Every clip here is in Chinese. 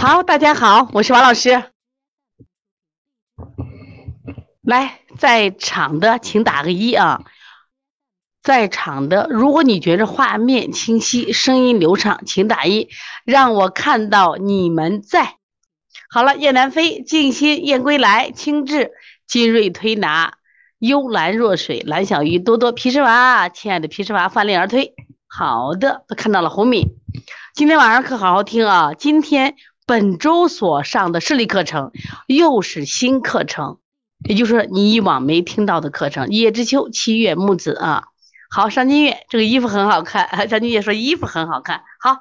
好，大家好，我是王老师。来，在场的请打个一啊。在场的，如果你觉着画面清晰、声音流畅，请打一，让我看到你们在。好了，雁南飞、静心、燕归来、清智、金瑞推拿、幽兰若水、蓝小鱼、多多、皮什娃，亲爱的皮什娃，泛力而推。好的，都看到了红米。今天晚上可好好听啊！今天本周所上的视力课程又是新课程，也就是说你以往没听到的课程。一叶知秋、七月木子啊。好，上金月这个衣服很好看。上金月说衣服很好看。好，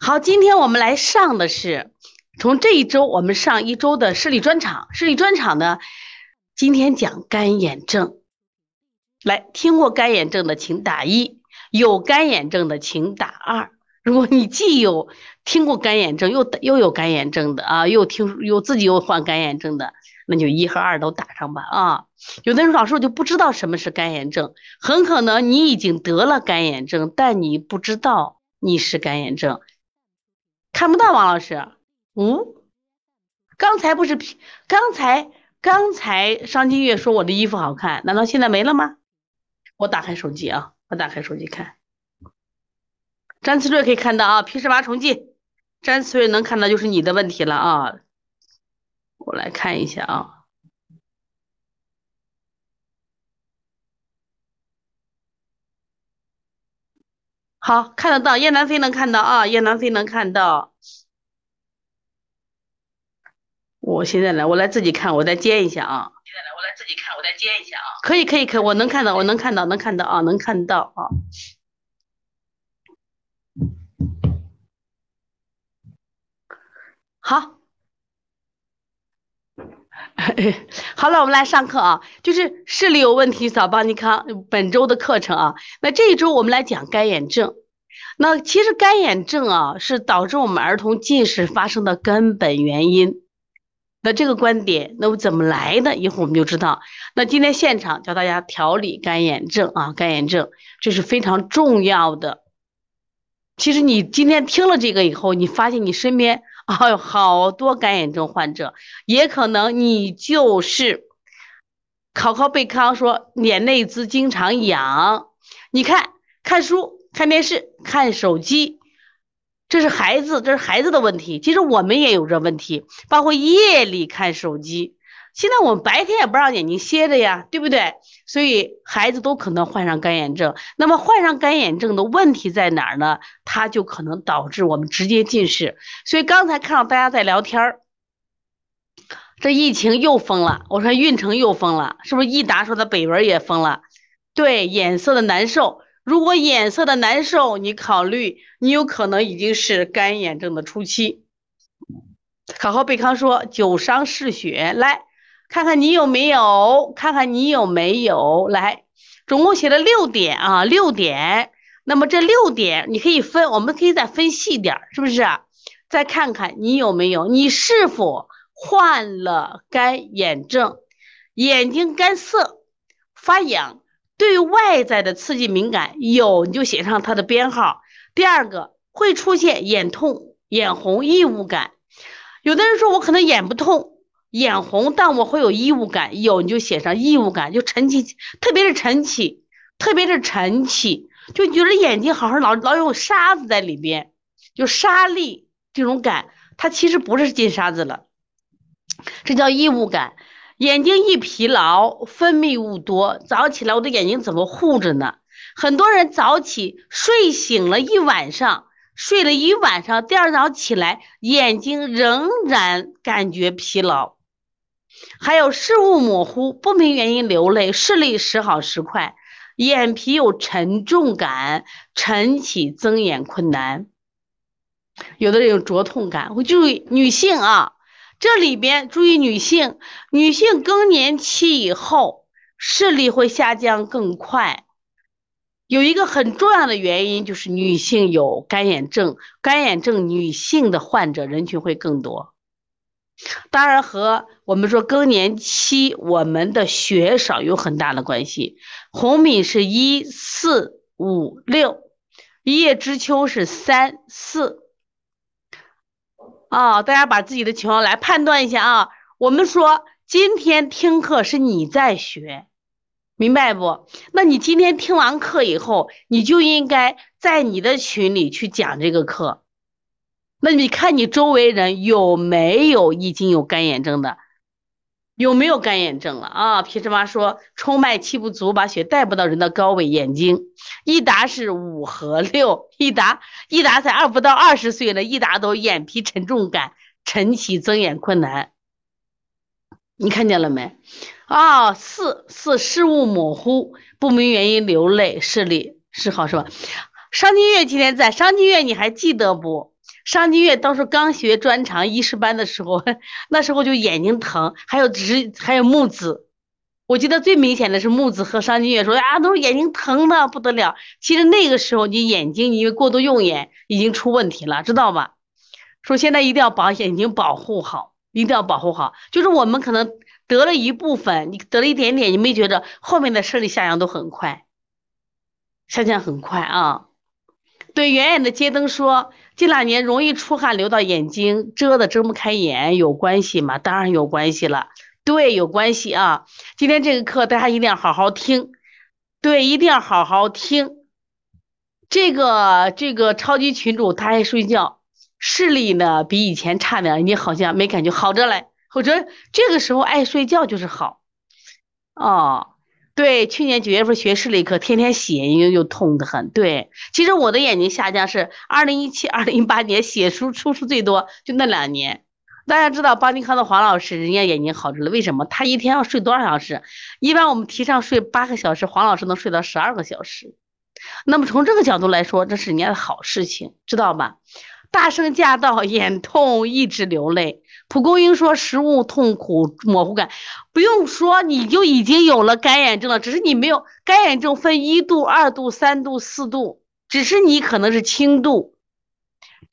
好，今天我们来上的是从这一周我们上一周的视力专场。视力专场呢，今天讲干眼症。来，听过干眼症的请打一，有干眼症的请打二。如果你既有听过干眼症，又又有干眼症的啊，又听又自己又患干眼症的。那就一和二都打上吧啊！有的人老师我就不知道什么是干眼症，很可能你已经得了干眼症，但你不知道你是干眼症，看不到王老师。嗯，刚才不是刚才刚才商金月说我的衣服好看，难道现在没了吗？我打开手机啊，我打开手机看，詹思睿可以看到啊，皮什娃重记，詹思睿能看到就是你的问题了啊。我来看一下啊，好看得到，叶南飞能看到啊，叶南飞能看到。我现在来，我来自己看，我再接一下啊。现在来，我来自己看，我再接一下啊。可以，可以，可以，我能看到，我能看到，能看到啊，能看到啊。好。好了，我们来上课啊，就是视力有问题找邦尼康本周的课程啊。那这一周我们来讲干眼症。那其实干眼症啊是导致我们儿童近视发生的根本原因。那这个观点，那我怎么来的？一会儿我们就知道。那今天现场教大家调理干眼症啊，干眼症这是非常重要的。其实你今天听了这个以后，你发现你身边。啊，好多干眼症患者，也可能你就是考考贝康说眼内眦经常痒，你看看书、看电视、看手机，这是孩子，这是孩子的问题。其实我们也有这问题，包括夜里看手机。现在我们白天也不让眼睛歇着呀，对不对？所以孩子都可能患上干眼症。那么患上干眼症的问题在哪儿呢？它就可能导致我们直接近视。所以刚才看到大家在聊天儿，这疫情又封了。我说运城又封了，是不是？益达说的北文也封了。对，眼色的难受。如果眼色的难受，你考虑你有可能已经是干眼症的初期。考考贝康说久伤嗜血，来。看看你有没有？看看你有没有？来，总共写了六点啊，六点。那么这六点你可以分，我们可以再分细点，是不是？再看看你有没有？你是否患了干眼症？眼睛干涩、发痒，对外在的刺激敏感，有你就写上它的编号。第二个会出现眼痛、眼红、异物感。有的人说我可能眼不痛。眼红，但我会有异物感，有你就写上异物感，就晨起，特别是晨起，特别是晨起，就觉得眼睛好像老老有沙子在里边，就沙粒这种感，它其实不是进沙子了，这叫异物感。眼睛一疲劳，分泌物多，早起来我的眼睛怎么护着呢？很多人早起睡醒了一晚上。睡了一晚上，第二早起来眼睛仍然感觉疲劳。还有视物模糊，不明原因流泪，视力时好时坏，眼皮有沉重感，晨起睁眼困难，有的人有灼痛感。会注意女性啊，这里边注意女性，女性更年期以后视力会下降更快，有一个很重要的原因就是女性有干眼症，干眼症女性的患者人群会更多。当然和我们说更年期我们的血少有很大的关系。红米是一四五六，一叶知秋是三四，啊，大家把自己的情况来判断一下啊。我们说今天听课是你在学，明白不？那你今天听完课以后，你就应该在你的群里去讲这个课。那你看你周围人有没有已经有干眼症的？有没有干眼症了啊？皮师妈说，冲脉气不足，把血带不到人的高位眼睛。一达是五和六，一达一达才二不到二十岁了，一达都眼皮沉重感，晨起睁眼困难。你看见了没？啊，四四视物模糊，不明原因流泪，视力是好是吧？商金月今天在，商金月你还记得不？商金月当时刚学专长医师班的时候，那时候就眼睛疼，还有直还有木子，我记得最明显的是木子和商金月说啊，都是眼睛疼的不得了。其实那个时候你眼睛因为过度用眼已经出问题了，知道吧？说现在一定要把眼睛保护好，一定要保护好。就是我们可能得了一部分，你得了一点点，你没觉着后面的视力下降都很快，下降很快啊。对，远远的街灯说。这两年容易出汗流到眼睛，遮的睁不开眼，有关系吗？当然有关系了，对，有关系啊。今天这个课大家一定要好好听，对，一定要好好听。这个这个超级群主他爱睡觉，视力呢比以前差点，你好像没感觉好着嘞，我觉得这个时候爱睡觉就是好，哦。对，去年九月份学视力课，天天写，又又痛得很。对，其实我的眼睛下降是二零一七、二零一八年写书出书最多，就那两年。大家知道邦尼康的黄老师，人家眼睛好着了，为什么？他一天要睡多少小时？一般我们提倡睡八个小时，黄老师能睡到十二个小时。那么从这个角度来说，这是人家的好事情，知道吧？大声驾到，眼痛一直流泪。蒲公英说食物痛苦模糊感，不用说你就已经有了干眼症了，只是你没有干眼症分一度、二度、三度、四度，只是你可能是轻度。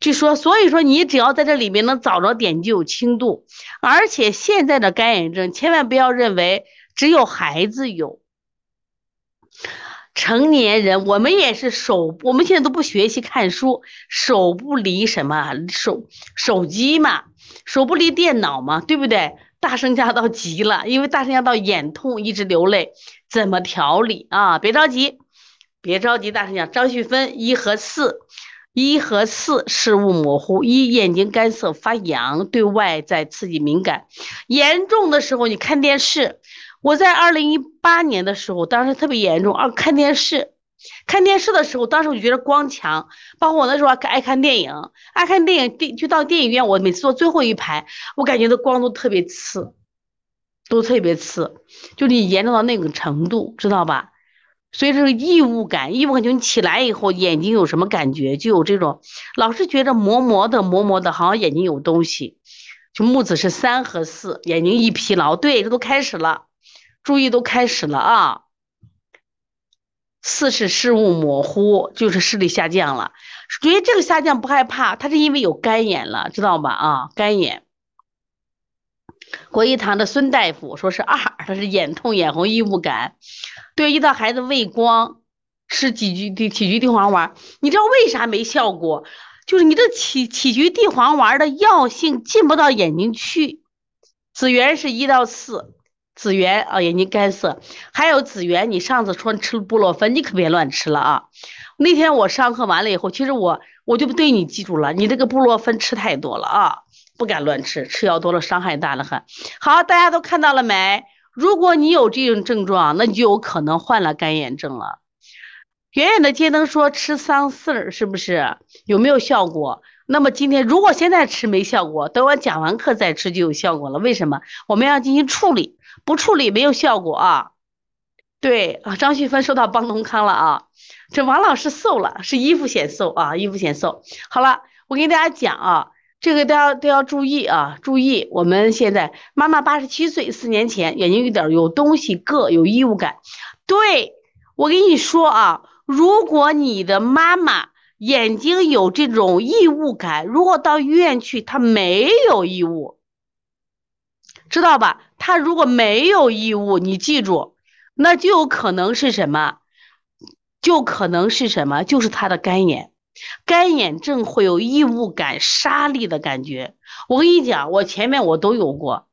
就说所以说你只要在这里面能找着点就有轻度，而且现在的干眼症千万不要认为只有孩子有。成年人，我们也是手，我们现在都不学习看书，手不离什么手手机嘛，手不离电脑嘛，对不对？大声家到急了，因为大声家到眼痛一直流泪，怎么调理啊？别着急，别着急，大声讲。张旭芬一和四，一和四视物模糊，一眼睛干涩发痒，对外在刺激敏感，严重的时候你看电视。我在二零一八年的时候，当时特别严重。啊看电视，看电视的时候，当时我就觉得光强。包括我那时候爱看电影，爱看电影，电就到电影院，我每次坐最后一排，我感觉的光都特别刺，都特别刺，就你严重到那个程度，知道吧？所以这个异物感，异物感就你起来以后眼睛有什么感觉，就有这种，老是觉得磨磨的，磨磨的，好像眼睛有东西。就木子是三和四，眼睛一疲劳，对，这都开始了。注意，都开始了啊！四是视物模糊，就是视力下降了。所以这个下降不害怕，它是因为有干眼了，知道吧？啊，干眼。国医堂的孙大夫说是二，他是眼痛、眼红、异物感。对，遇到孩子畏光，吃几菊地杞菊地黄丸，你知道为啥没效果？就是你这杞杞菊地黄丸的药性进不到眼睛去。子源是一到四。紫源啊，眼睛干涩，还有紫源，你上次说吃布洛芬，你可别乱吃了啊！那天我上课完了以后，其实我我就对你记住了，你这个布洛芬吃太多了啊，不敢乱吃，吃药多了伤害大了很。好，大家都看到了没？如果你有这种症状，那你就有可能患了干眼症了。远远的街灯说吃桑葚儿是不是有没有效果？那么今天如果现在吃没效果，等我讲完课再吃就有效果了。为什么？我们要进行处理。不处理没有效果啊，对啊，张旭芬收到帮农康了啊，这王老师瘦了，是衣服显瘦啊，衣服显瘦。好了，我给大家讲啊，这个都要都要注意啊，注意，我们现在妈妈八十七岁，四年前眼睛有点有东西硌，有异物感。对我跟你说啊，如果你的妈妈眼睛有这种异物感，如果到医院去，她没有异物。知道吧？他如果没有异物，你记住，那就有可能是什么？就可能是什么？就是他的干眼。干眼症会有异物感、沙粒的感觉。我跟你讲，我前面我都有过。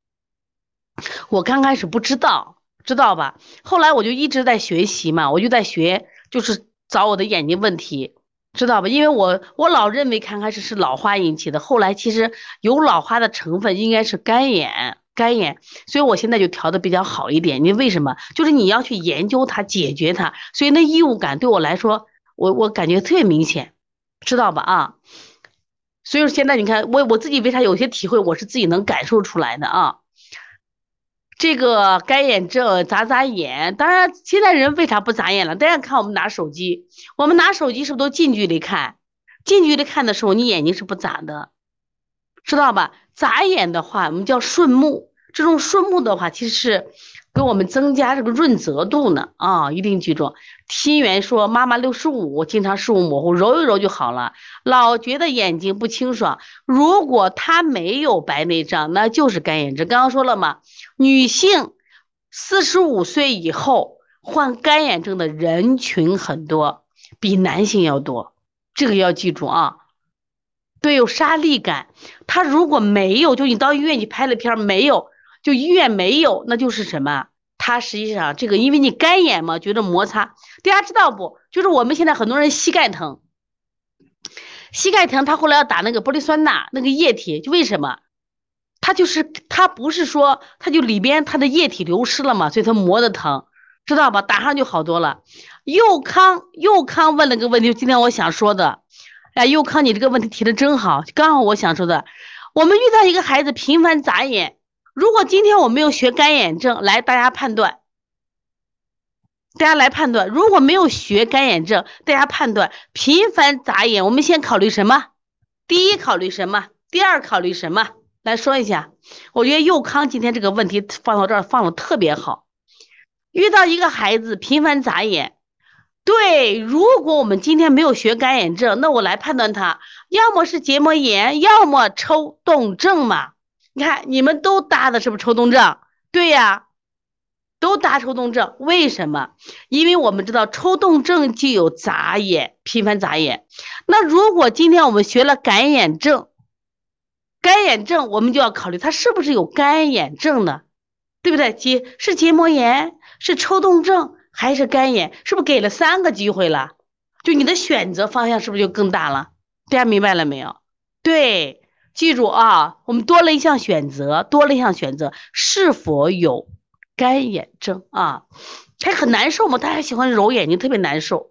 我刚开始不知道，知道吧？后来我就一直在学习嘛，我就在学，就是找我的眼睛问题，知道吧？因为我我老认为刚开始是老花引起的，后来其实有老花的成分，应该是干眼，干眼，所以我现在就调的比较好一点。你为什么？就是你要去研究它，解决它，所以那异物感对我来说，我我感觉特别明显，知道吧？啊，所以说现在你看我我自己为啥有些体会，我是自己能感受出来的啊。这个干眼症眨眨眼，当然现在人为啥不眨眼了？大家看我们拿手机，我们拿手机是不是都近距离看？近距离看的时候，你眼睛是不眨的，知道吧？眨眼的话，我们叫顺目，这种顺目的话，其实是。给我们增加这个润泽度呢啊，一定记住。心源说妈妈六十五，经常视物模糊，揉一揉就好了。老觉得眼睛不清爽，如果他没有白内障，那就是干眼症。刚刚说了嘛，女性四十五岁以后患干眼症的人群很多，比男性要多，这个要记住啊。对，有沙粒感，他如果没有，就你到医院去拍了片没有。就医院没有，那就是什么？它实际上这个，因为你干眼嘛，觉得摩擦。大家知道不？就是我们现在很多人膝盖疼，膝盖疼，他后来要打那个玻璃酸钠那个液体，就为什么？他就是他不是说他就里边他的液体流失了嘛，所以他磨的疼，知道吧？打上就好多了。佑康，佑康问了个问题，今天我想说的，哎，佑康，你这个问题提的真好，刚好我想说的，我们遇到一个孩子频繁眨眼。如果今天我没有学干眼症，来大家判断，大家来判断，如果没有学干眼症，大家判断频繁眨眼，我们先考虑什么？第一考虑什么？第二考虑什么？来说一下。我觉得佑康今天这个问题放到这儿放的特别好。遇到一个孩子频繁眨眼，对，如果我们今天没有学干眼症，那我来判断他，要么是结膜炎，要么抽动症嘛。你看，你们都答的是不是抽动症？对呀，都答抽动症。为什么？因为我们知道抽动症就有眨眼，频繁眨眼。那如果今天我们学了干眼症，干眼症我们就要考虑他是不是有干眼症呢？对不对？结是结膜炎，是抽动症还是干眼？是不是给了三个机会了？就你的选择方向是不是就更大了？大家明白了没有？对。记住啊，我们多了一项选择，多了一项选择，是否有干眼症啊？还很难受吗？大家喜欢揉眼睛，特别难受。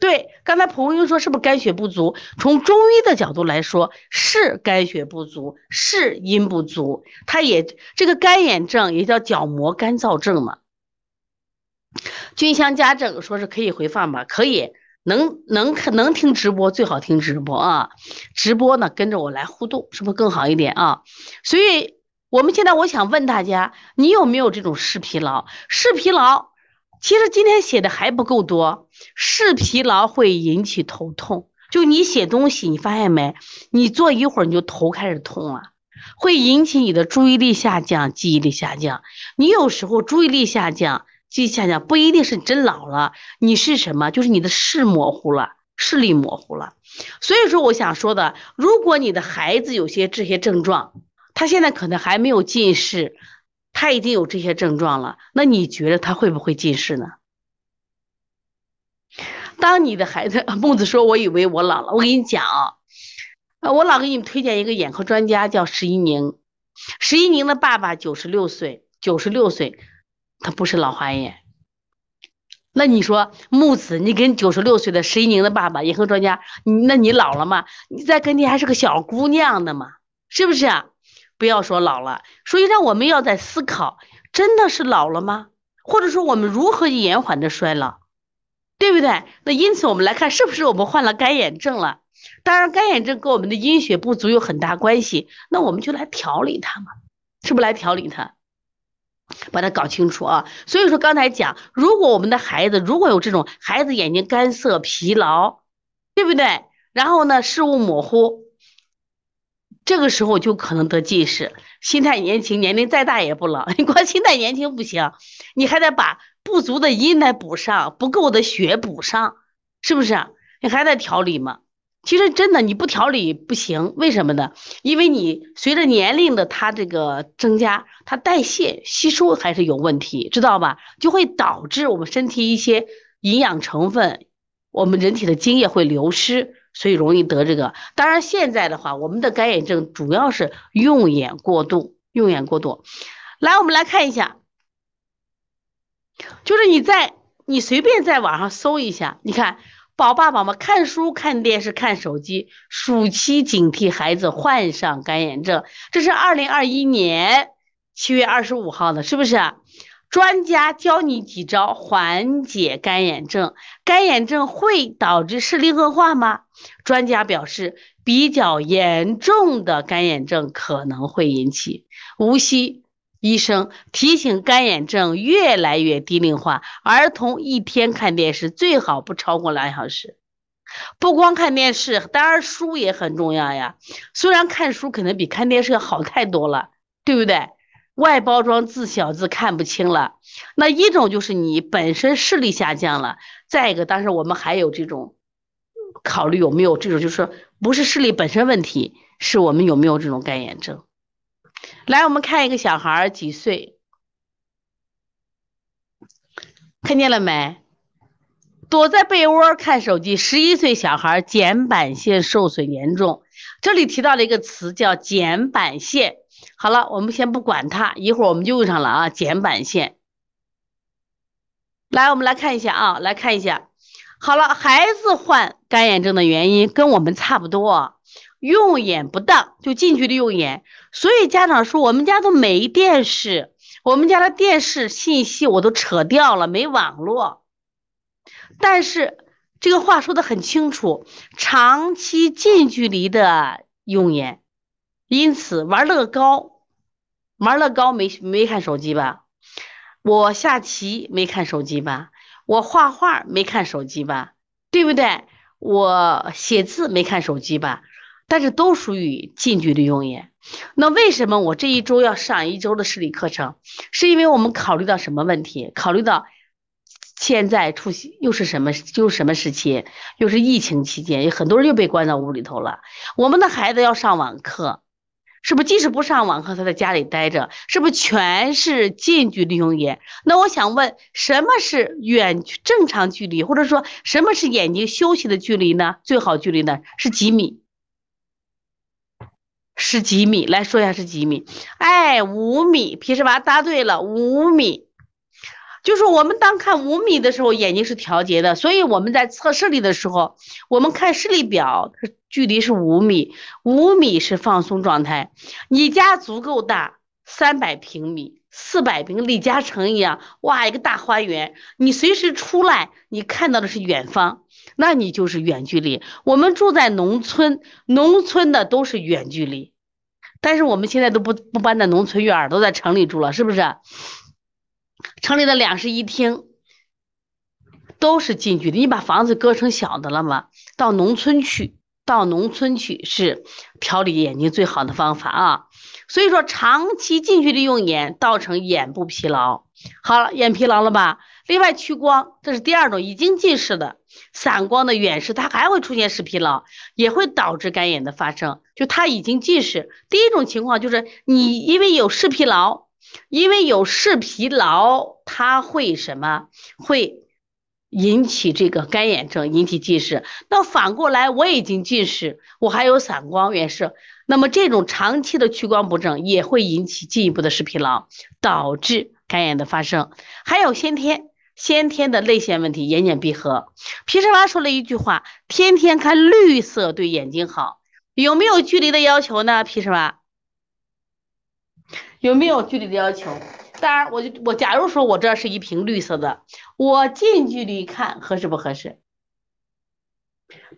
对，刚才蒲公英说是不是肝血不足？从中医的角度来说，是肝血不足，是阴不足。它也这个干眼症也叫角膜干燥症嘛。菌香家政说是可以回放吧？可以。能能能听直播最好听直播啊，直播呢跟着我来互动，是不是更好一点啊？所以我们现在我想问大家，你有没有这种视疲劳？视疲劳，其实今天写的还不够多。视疲劳会引起头痛，就你写东西，你发现没？你坐一会儿你就头开始痛了，会引起你的注意力下降、记忆力下降。你有时候注意力下降。记下下，不一定是你真老了，你是什么？就是你的视模糊了，视力模糊了。所以说，我想说的，如果你的孩子有些这些症状，他现在可能还没有近视，他已经有这些症状了，那你觉得他会不会近视呢？当你的孩子，孟子说：“我以为我老了。”我跟你讲啊，我老给你们推荐一个眼科专家，叫石一宁。石一宁的爸爸九十六岁，九十六岁。他不是老花眼，那你说木子，你跟九十六岁的石一宁的爸爸眼科专家，那你老了吗？你在跟前还是个小姑娘的嘛，是不是啊？不要说老了，所以让我们要在思考，真的是老了吗？或者说我们如何延缓的衰老，对不对？那因此我们来看，是不是我们患了干眼症了？当然，干眼症跟我们的阴血不足有很大关系，那我们就来调理它嘛，是不是来调理它？把它搞清楚啊！所以说刚才讲，如果我们的孩子如果有这种孩子眼睛干涩、疲劳，对不对？然后呢，视物模糊，这个时候就可能得近视。心态年轻，年龄再大也不老。你光心态年轻不行，你还得把不足的阴来补上，不够的血补上，是不是？你还在调理吗？其实真的你不调理不行，为什么呢？因为你随着年龄的它这个增加，它代谢吸收还是有问题，知道吧？就会导致我们身体一些营养成分，我们人体的津液会流失，所以容易得这个。当然现在的话，我们的干眼症主要是用眼过度，用眼过度。来，我们来看一下，就是你在你随便在网上搜一下，你看。宝爸宝妈看书、看电视、看手机，暑期警惕孩子患上干眼症。这是二零二一年七月二十五号的，是不是？啊专家教你几招缓解干眼症。干眼症会导致视力恶化吗？专家表示，比较严重的干眼症可能会引起无锡。医生提醒：干眼症越来越低龄化，儿童一天看电视最好不超过两小时。不光看电视，当然书也很重要呀。虽然看书可能比看电视要好太多了，对不对？外包装字小字看不清了。那一种就是你本身视力下降了，再一个，当时我们还有这种考虑有没有这种，就是说不是视力本身问题，是我们有没有这种干眼症。来，我们看一个小孩几岁？看见了没？躲在被窝看手机，十一岁小孩睑板腺受损严重。这里提到了一个词叫睑板腺。好了，我们先不管它，一会儿我们就用上了啊，睑板腺。来，我们来看一下啊，来看一下。好了，孩子患干眼症的原因跟我们差不多。用眼不当就近距离用眼，所以家长说我们家都没电视，我们家的电视信息我都扯掉了，没网络。但是这个话说的很清楚，长期近距离的用眼，因此玩乐高，玩乐高没没看手机吧？我下棋没看手机吧？我画画没看手机吧？对不对？我写字没看手机吧？但是都属于近距离用眼，那为什么我这一周要上一周的视力课程？是因为我们考虑到什么问题？考虑到现在出现又是什么？又是什么时期？又是疫情期间，有很多人又被关到屋里头了。我们的孩子要上网课，是不是？即使不上网课，他在家里待着，是不是全是近距离用眼？那我想问，什么是远正常距离，或者说什么是眼睛休息的距离呢？最好距离呢是几米？是几米？来说一下是几米？哎，五米。皮实娃答对了，五米。就是我们当看五米的时候，眼睛是调节的，所以我们在测视力的时候，我们看视力表，距离是五米，五米是放松状态。你家足够大，三百平米、四百平，李嘉诚一样，哇，一个大花园，你随时出来，你看到的是远方。那你就是远距离。我们住在农村，农村的都是远距离，但是我们现在都不不搬在农村院儿，都在城里住了，是不是？城里的两室一厅都是近距离。你把房子割成小的了吗？到农村去，到农村去是调理眼睛最好的方法啊。所以说，长期近距离用眼，造成眼部疲劳。好了，眼疲劳了吧？另外，屈光，这是第二种已经近视的散光的远视，它还会出现视疲劳，也会导致干眼的发生。就它已经近视，第一种情况就是你因为有视疲劳，因为有视疲劳，它会什么？会引起这个干眼症，引起近视。那反过来，我已经近视，我还有散光远视，那么这种长期的屈光不正也会引起进一步的视疲劳，导致干眼的发生。还有先天。先天的泪腺问题，眼睑闭合。皮什娃说了一句话：“天天看绿色对眼睛好。”有没有距离的要求呢？皮什娃有没有距离的要求？当然，我就我假如说我这是一瓶绿色的，我近距离看合适不合适？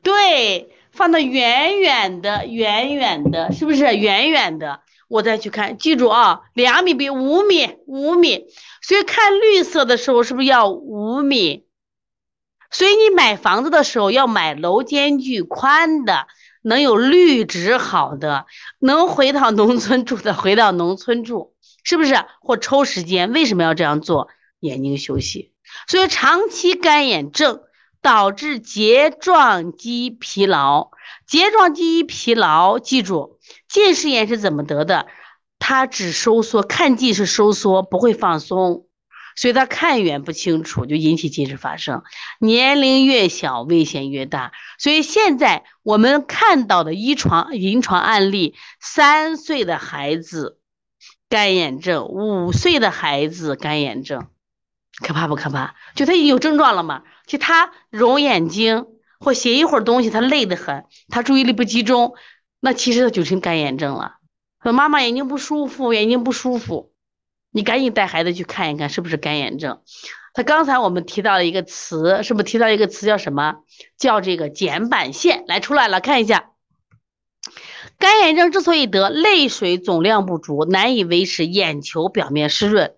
对，放的远远的，远远的，是不是远远的？我再去看，记住啊，两米比五米，五米。所以看绿色的时候是不是要五米？所以你买房子的时候要买楼间距宽的，能有绿植好的，能回到农村住的回到农村住，是不是？或抽时间，为什么要这样做？眼睛休息。所以长期干眼症导致睫状肌疲劳。睫状肌疲劳，记住，近视眼是怎么得的？它只收缩，看近是收缩，不会放松。所以他看远不清楚，就引起近视发生。年龄越小，危险越大。所以现在我们看到的医床临床案例，三岁的孩子干眼症，五岁的孩子干眼症，可怕不可怕？就他已经有症状了嘛？就他揉眼睛或写一会儿东西，他累得很，他注意力不集中，那其实他就成干眼症了。说妈妈眼睛不舒服，眼睛不舒服。你赶紧带孩子去看一看，是不是干眼症？他刚才我们提到了一个词，是不是提到一个词叫什么？叫这个睑板腺，来出来了，看一下。干眼症之所以得，泪水总量不足，难以维持眼球表面湿润，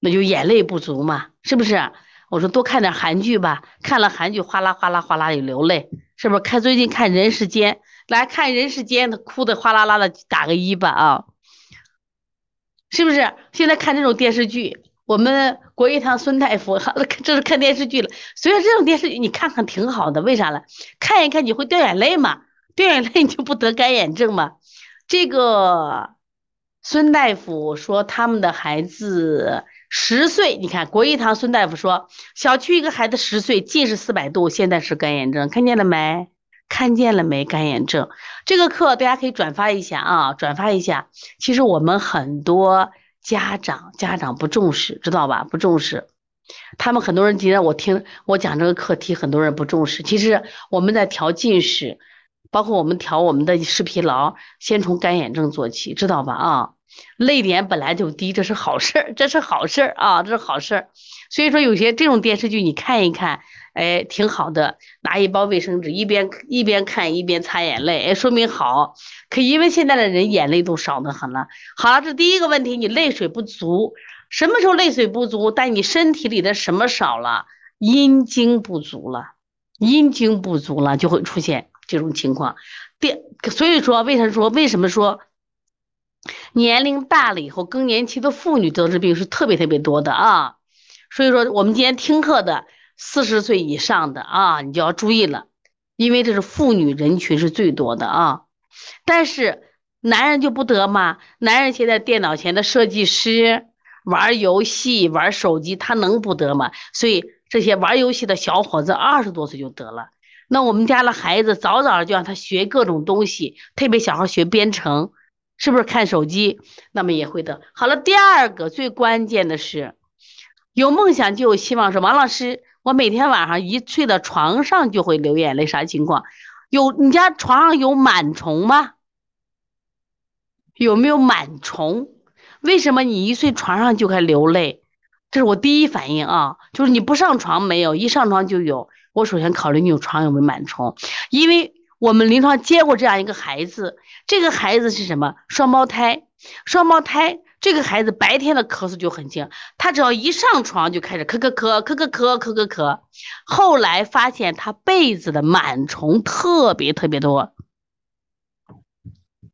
那就眼泪不足嘛，是不是？我说多看点韩剧吧，看了韩剧哗啦哗啦哗啦的流泪，是不是？看最近看人世间，来看人世间，他哭的哗啦啦的，打个一吧啊。是不是现在看这种电视剧？我们国医堂孙大夫，这是看电视剧了。所以这种电视剧你看看挺好的，为啥呢？看一看你会掉眼泪嘛？掉眼泪你就不得干眼症嘛？这个孙大夫说他们的孩子十岁，你看国医堂孙大夫说小区一个孩子十岁近视四百度，现在是干眼症，看见了没？看见了没？干眼症这个课大家可以转发一下啊，转发一下。其实我们很多家长家长不重视，知道吧？不重视。他们很多人今天我听我讲这个课题，很多人不重视。其实我们在调近视，包括我们调我们的视疲劳，先从干眼症做起，知道吧？啊，泪点本来就低，这是好事儿，这是好事儿啊，这是好事儿。所以说有些这种电视剧你看一看。哎，挺好的，拿一包卫生纸，一边一边看一边擦眼泪，哎，说明好。可因为现在的人眼泪都少得很了。好了，这第一个问题，你泪水不足，什么时候泪水不足？但你身体里的什么少了？阴茎不足了，阴茎不足了就会出现这种情况。第，所以说，为什么说为什么说年龄大了以后，更年期的妇女得这病是特别特别多的啊？所以说，我们今天听课的。四十岁以上的啊，你就要注意了，因为这是妇女人群是最多的啊。但是男人就不得吗？男人现在电脑前的设计师玩游戏、玩手机，他能不得吗？所以这些玩游戏的小伙子二十多岁就得了。那我们家的孩子早早就让他学各种东西，特别小孩学编程，是不是看手机？那么也会得。好了，第二个最关键的是，有梦想就有希望。说王老师。我每天晚上一睡到床上就会流眼泪，啥情况？有你家床上有螨虫吗？有没有螨虫？为什么你一睡床上就该流泪？这是我第一反应啊，就是你不上床没有，一上床就有。我首先考虑你有床有没有螨虫，因为我们临床接过这样一个孩子，这个孩子是什么？双胞胎，双胞胎。这个孩子白天的咳嗽就很轻，他只要一上床就开始咳咳咳咳咳咳咳咳咳。后来发现他被子的螨虫特别特别多，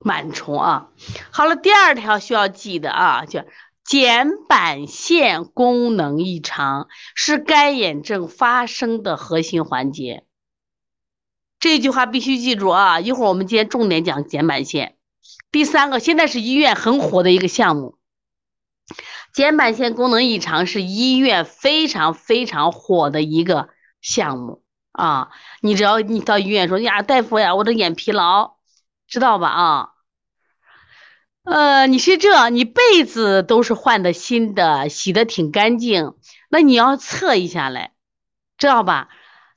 螨虫啊。好了，第二条需要记的啊，叫睑板腺功能异常是干眼症发生的核心环节。这句话必须记住啊！一会儿我们今天重点讲睑板腺。第三个，现在是医院很火的一个项目。睑板腺功能异常是医院非常非常火的一个项目啊！你只要你到医院说呀，大夫呀，我的眼疲劳，知道吧？啊，呃，你是这，你被子都是换的新的，洗的挺干净，那你要测一下来，知道吧？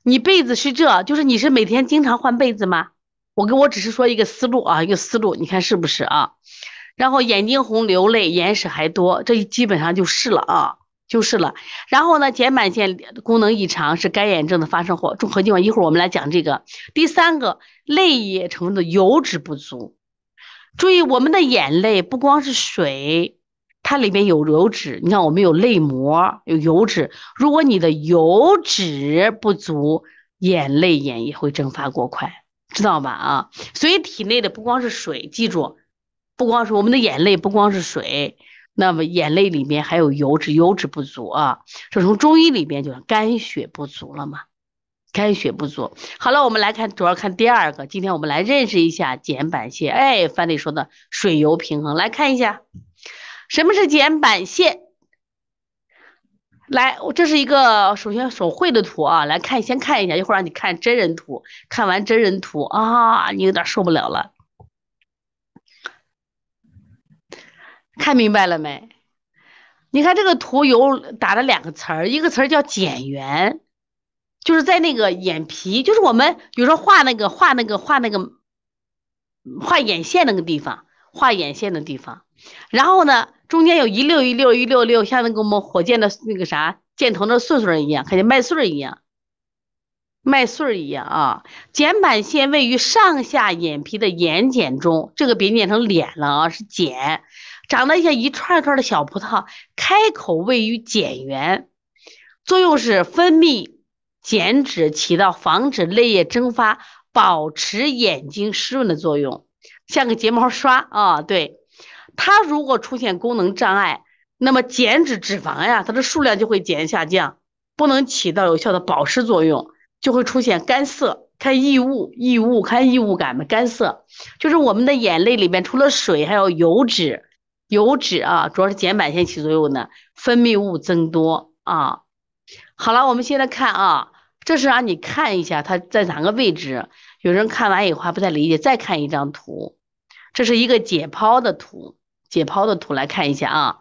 你被子是这，就是你是每天经常换被子吗？我跟我只是说一个思路啊，一个思路，你看是不是啊？然后眼睛红、流泪、眼屎还多，这基本上就是了啊，就是了。然后呢，睑板腺功能异常是干眼症的发生或综合情况。一会儿我们来讲这个。第三个，泪液成分的油脂不足。注意，我们的眼泪不光是水，它里面有油脂。你看，我们有泪膜，有油脂。如果你的油脂不足，眼泪眼也会蒸发过快，知道吧？啊，所以体内的不光是水，记住。不光是我们的眼泪，不光是水，那么眼泪里面还有油脂，油脂不足啊，这从中医里边就是肝血不足了嘛，肝血不足。好了，我们来看，主要看第二个。今天我们来认识一下睑板腺。哎，范丽说的水油平衡，来看一下什么是剪板线。来，我这是一个首先手绘的图啊，来看，先看一下，一会儿让你看真人图。看完真人图啊，你有点受不了了。看明白了没？你看这个图有打了两个词儿，一个词儿叫睑缘，就是在那个眼皮，就是我们比如说画那个画那个画那个画眼线那个地方，画眼线的地方。然后呢，中间有一溜一溜一溜溜，像那个我们火箭的那个啥箭头的穗穗一样，看见麦穗一样，麦穗一样啊。睑板腺位于上下眼皮的眼睑中，这个别念成脸了啊，是睑。长得像一串串的小葡萄，开口位于睑缘，作用是分泌睑脂，起到防止泪液蒸发、保持眼睛湿润的作用，像个睫毛刷啊。对，它如果出现功能障碍，那么减脂脂肪呀，它的数量就会减下降，不能起到有效的保湿作用，就会出现干涩，看异物，异物看异物感的干涩，就是我们的眼泪里面除了水，还有油脂。油脂啊，主要是睑板腺起作用的，分泌物增多啊。好了，我们现在看啊，这是让你看一下它在哪个位置。有人看完以后还不太理解，再看一张图，这是一个解剖的图，解剖的图来看一下啊。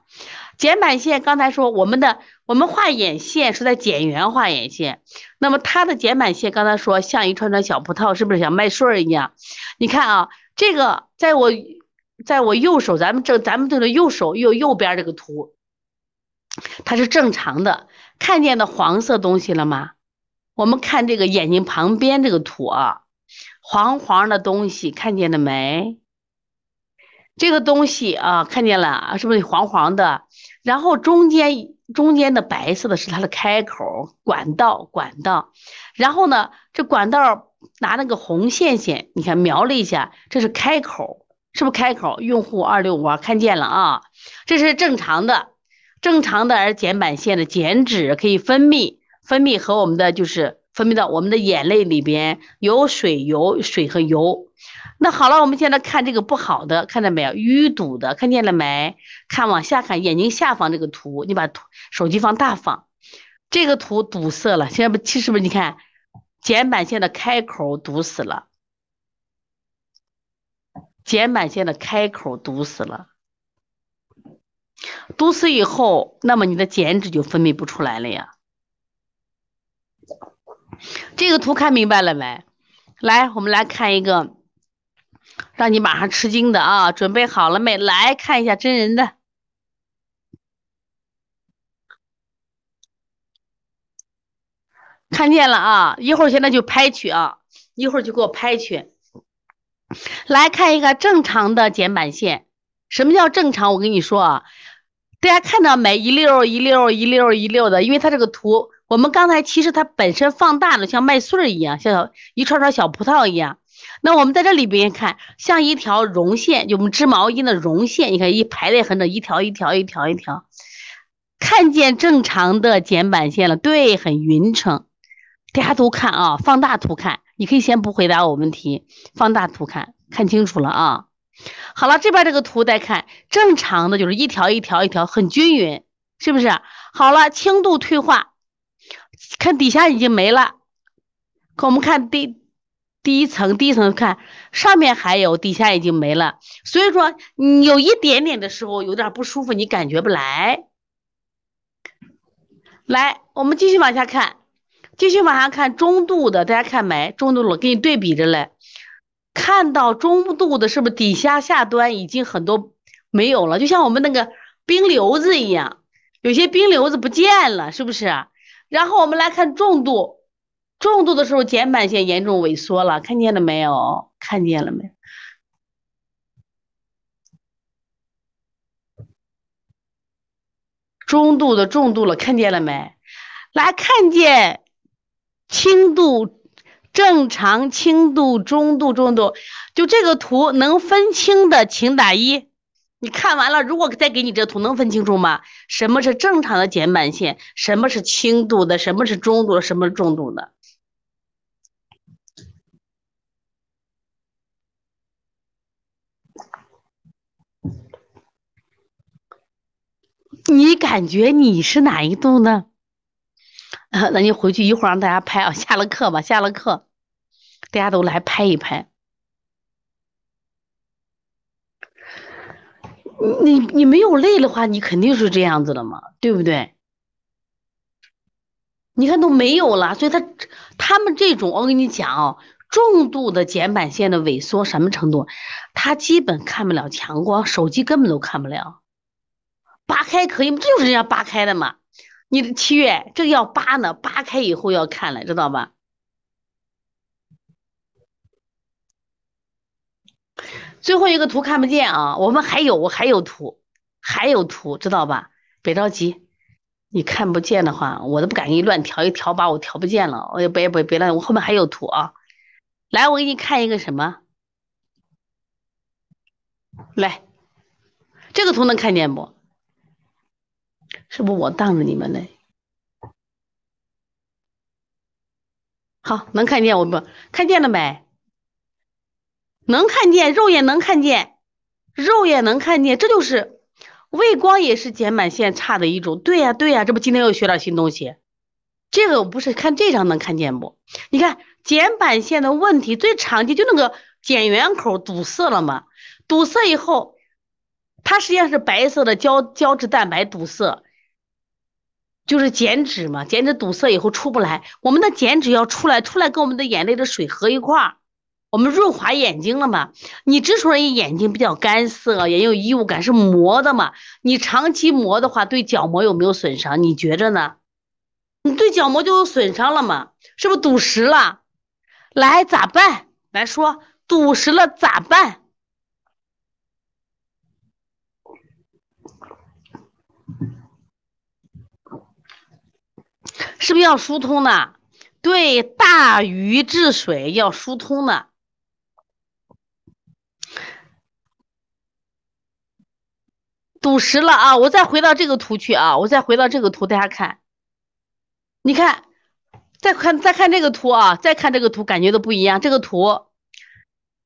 睑板腺刚才说我们的我们画眼线是在睑缘画眼线，那么它的睑板腺刚才说像一串串小葡萄，是不是像麦穗儿一样？你看啊，这个在我。在我右手，咱们这咱们这个右手右右边这个图，它是正常的，看见的黄色东西了吗？我们看这个眼睛旁边这个图啊，黄黄的东西看见了没？这个东西啊，看见了啊，是不是黄黄的？然后中间中间的白色的是它的开口管道管道，然后呢，这管道拿那个红线线，你看描了一下，这是开口。是不是开口？用户二六五二看见了啊？这是正常的，正常的而睑板腺的睑脂可以分泌，分泌和我们的就是分泌到我们的眼泪里边有水油水和油。那好了，我们现在看这个不好的，看到没有？淤堵的，看见了没？看往下看，眼睛下方这个图，你把图手机放大放，这个图堵塞了。现在不，其实不是？你看睑板腺的开口堵死了。睑板腺的开口堵死了，堵死以后，那么你的睑脂就分泌不出来了呀。这个图看明白了没？来，我们来看一个，让你马上吃惊的啊！准备好了没？来看一下真人的，看见了啊！一会儿现在就拍去啊，一会儿就给我拍去。来看一个正常的睑板腺，什么叫正常？我跟你说啊，大家看到没？一溜一溜一溜一溜的，因为它这个图，我们刚才其实它本身放大了，像麦穗儿一样，像一串串小葡萄一样。那我们在这里边看，像一条绒线，就我们织毛衣的绒线，你看一排列横着，一条一条一条一条，看见正常的剪板线了？对，很匀称。大家都看啊，放大图看。你可以先不回答我问题，放大图看看清楚了啊。好了，这边这个图再看，正常的就是一条一条一条很均匀，是不是？好了，轻度退化，看底下已经没了。可我们看第第一层，第一层看上面还有，底下已经没了。所以说你有一点点的时候有点不舒服，你感觉不来。来，我们继续往下看。继续往下看中度的，大家看没？中度了，给你对比着嘞。看到中度的，是不是底下下端已经很多没有了？就像我们那个冰瘤子一样，有些冰瘤子不见了，是不是？然后我们来看重度，重度的时候睑板腺严重萎缩了，看见了没有？看见了没？中度的重度了，看见了没？来看见。轻度、正常、轻度、中度、重度，就这个图能分清的，请打一。你看完了，如果再给你这图，能分清楚吗？什么是正常的减板线？什么是轻度的？什么是中度的？什么是重度的？你感觉你是哪一度呢？啊，那你回去一会儿让大家拍啊，下了课吧，下了课，大家都来拍一拍。你你没有累的话，你肯定是这样子的嘛，对不对？你看都没有了，所以他他们这种，我跟你讲哦，重度的睑板腺的萎缩什么程度？他基本看不了强光，手机根本都看不了。扒开可以吗？这就是人家扒开的嘛。你的七月这要扒呢，扒开以后要看了，知道吧？最后一个图看不见啊，我们还有我还有图，还有图，知道吧？别着急。你看不见的话，我都不敢给你乱调，一调把我调不见了。我也别别别乱，我后面还有图啊。来，我给你看一个什么？来，这个图能看见不？是不是我当着你们呢？好，能看见我不？看见了没？能看见，肉眼能看见，肉眼能看见，这就是。畏光也是睑板腺差的一种，对呀对呀，这不今天又学点新东西。这个不是看这张能看见不？你看睑板腺的问题最常见就那个睑缘口堵塞了嘛，堵塞以后，它实际上是白色的胶胶质蛋白堵塞，就是睑脂嘛，睑脂堵塞以后出不来，我们的睑脂要出来，出来跟我们的眼泪的水合一块儿。我们润滑眼睛了嘛？你之所以眼睛比较干涩，也有异物感，是磨的嘛？你长期磨的话，对角膜有没有损伤？你觉着呢？你对角膜就有损伤了嘛？是不是堵实了？来咋办？来说堵实了咋办？是不是要疏通呢？对，大禹治水要疏通呢。堵实了啊！我再回到这个图去啊！我再回到这个图，大家看，你看，再看再看这个图啊！再看这个图，感觉都不一样。这个图，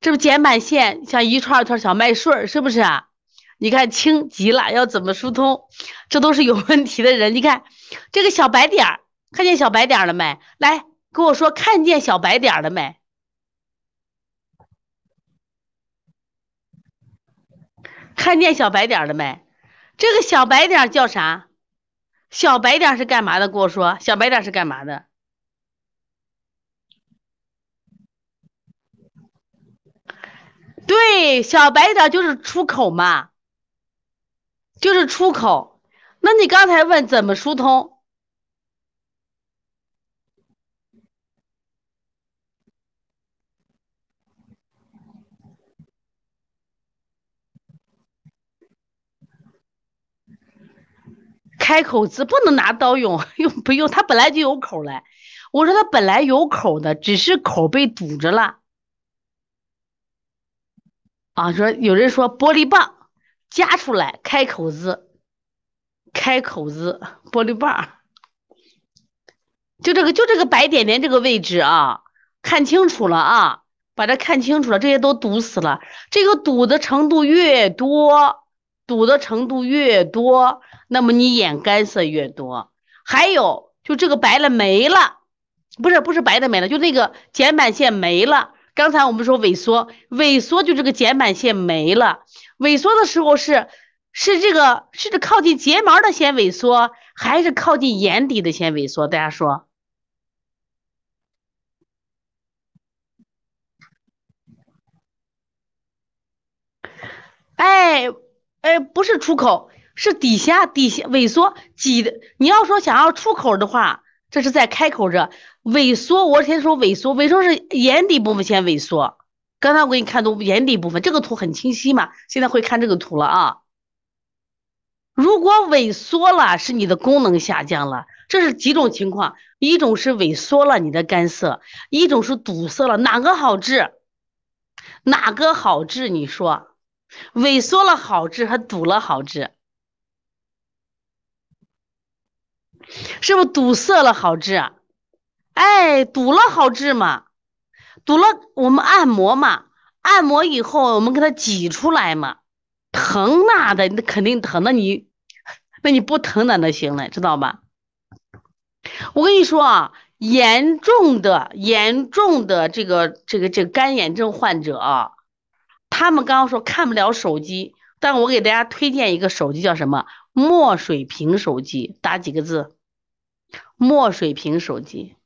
这不睑板腺像一串一串小麦穗，是不是啊？你看轻极了，要怎么疏通？这都是有问题的人。你看这个小白点儿，看见小白点了没？来跟我说，看见小白点了没？看见小白点了没？这个小白点叫啥？小白点是干嘛的？跟我说，小白点是干嘛的？对，小白点就是出口嘛，就是出口。那你刚才问怎么疏通？开口子不能拿刀用，用不用？它本来就有口嘞。我说它本来有口的，只是口被堵着了。啊，说有人说玻璃棒夹出来开口子，开口子玻璃棒，就这个就这个白点点这个位置啊，看清楚了啊，把它看清楚了，这些都堵死了。这个堵的程度越多，堵的程度越多。那么你眼干涩越多，还有就这个白了没了，不是不是白的没了，就那个睑板腺没了。刚才我们说萎缩，萎缩就这个睑板腺没了。萎缩的时候是是这个是这靠近睫毛的先萎缩，还是靠近眼底的先萎缩？大家说？哎哎，不是出口。是底下底下萎缩挤的，你要说想要出口的话，这是在开口这萎缩。我先说萎缩，萎缩是眼底部分先萎缩。刚才我给你看图，眼底部分这个图很清晰嘛？现在会看这个图了啊。如果萎缩了，是你的功能下降了，这是几种情况？一种是萎缩了你的干涩，一种是堵塞了，哪个好治？哪个好治？你说，萎缩了好治，还堵了好治？是不是堵塞了好治？哎，堵了好治嘛？堵了我们按摩嘛？按摩以后我们给它挤出来嘛？疼那的，那肯定疼。那你那你不疼哪能行呢？知道吧？我跟你说啊，严重的、严重的这个、这个、这个干眼症患者啊，他们刚刚说看不了手机，但我给大家推荐一个手机，叫什么？墨水屏手机，打几个字？墨水屏手机，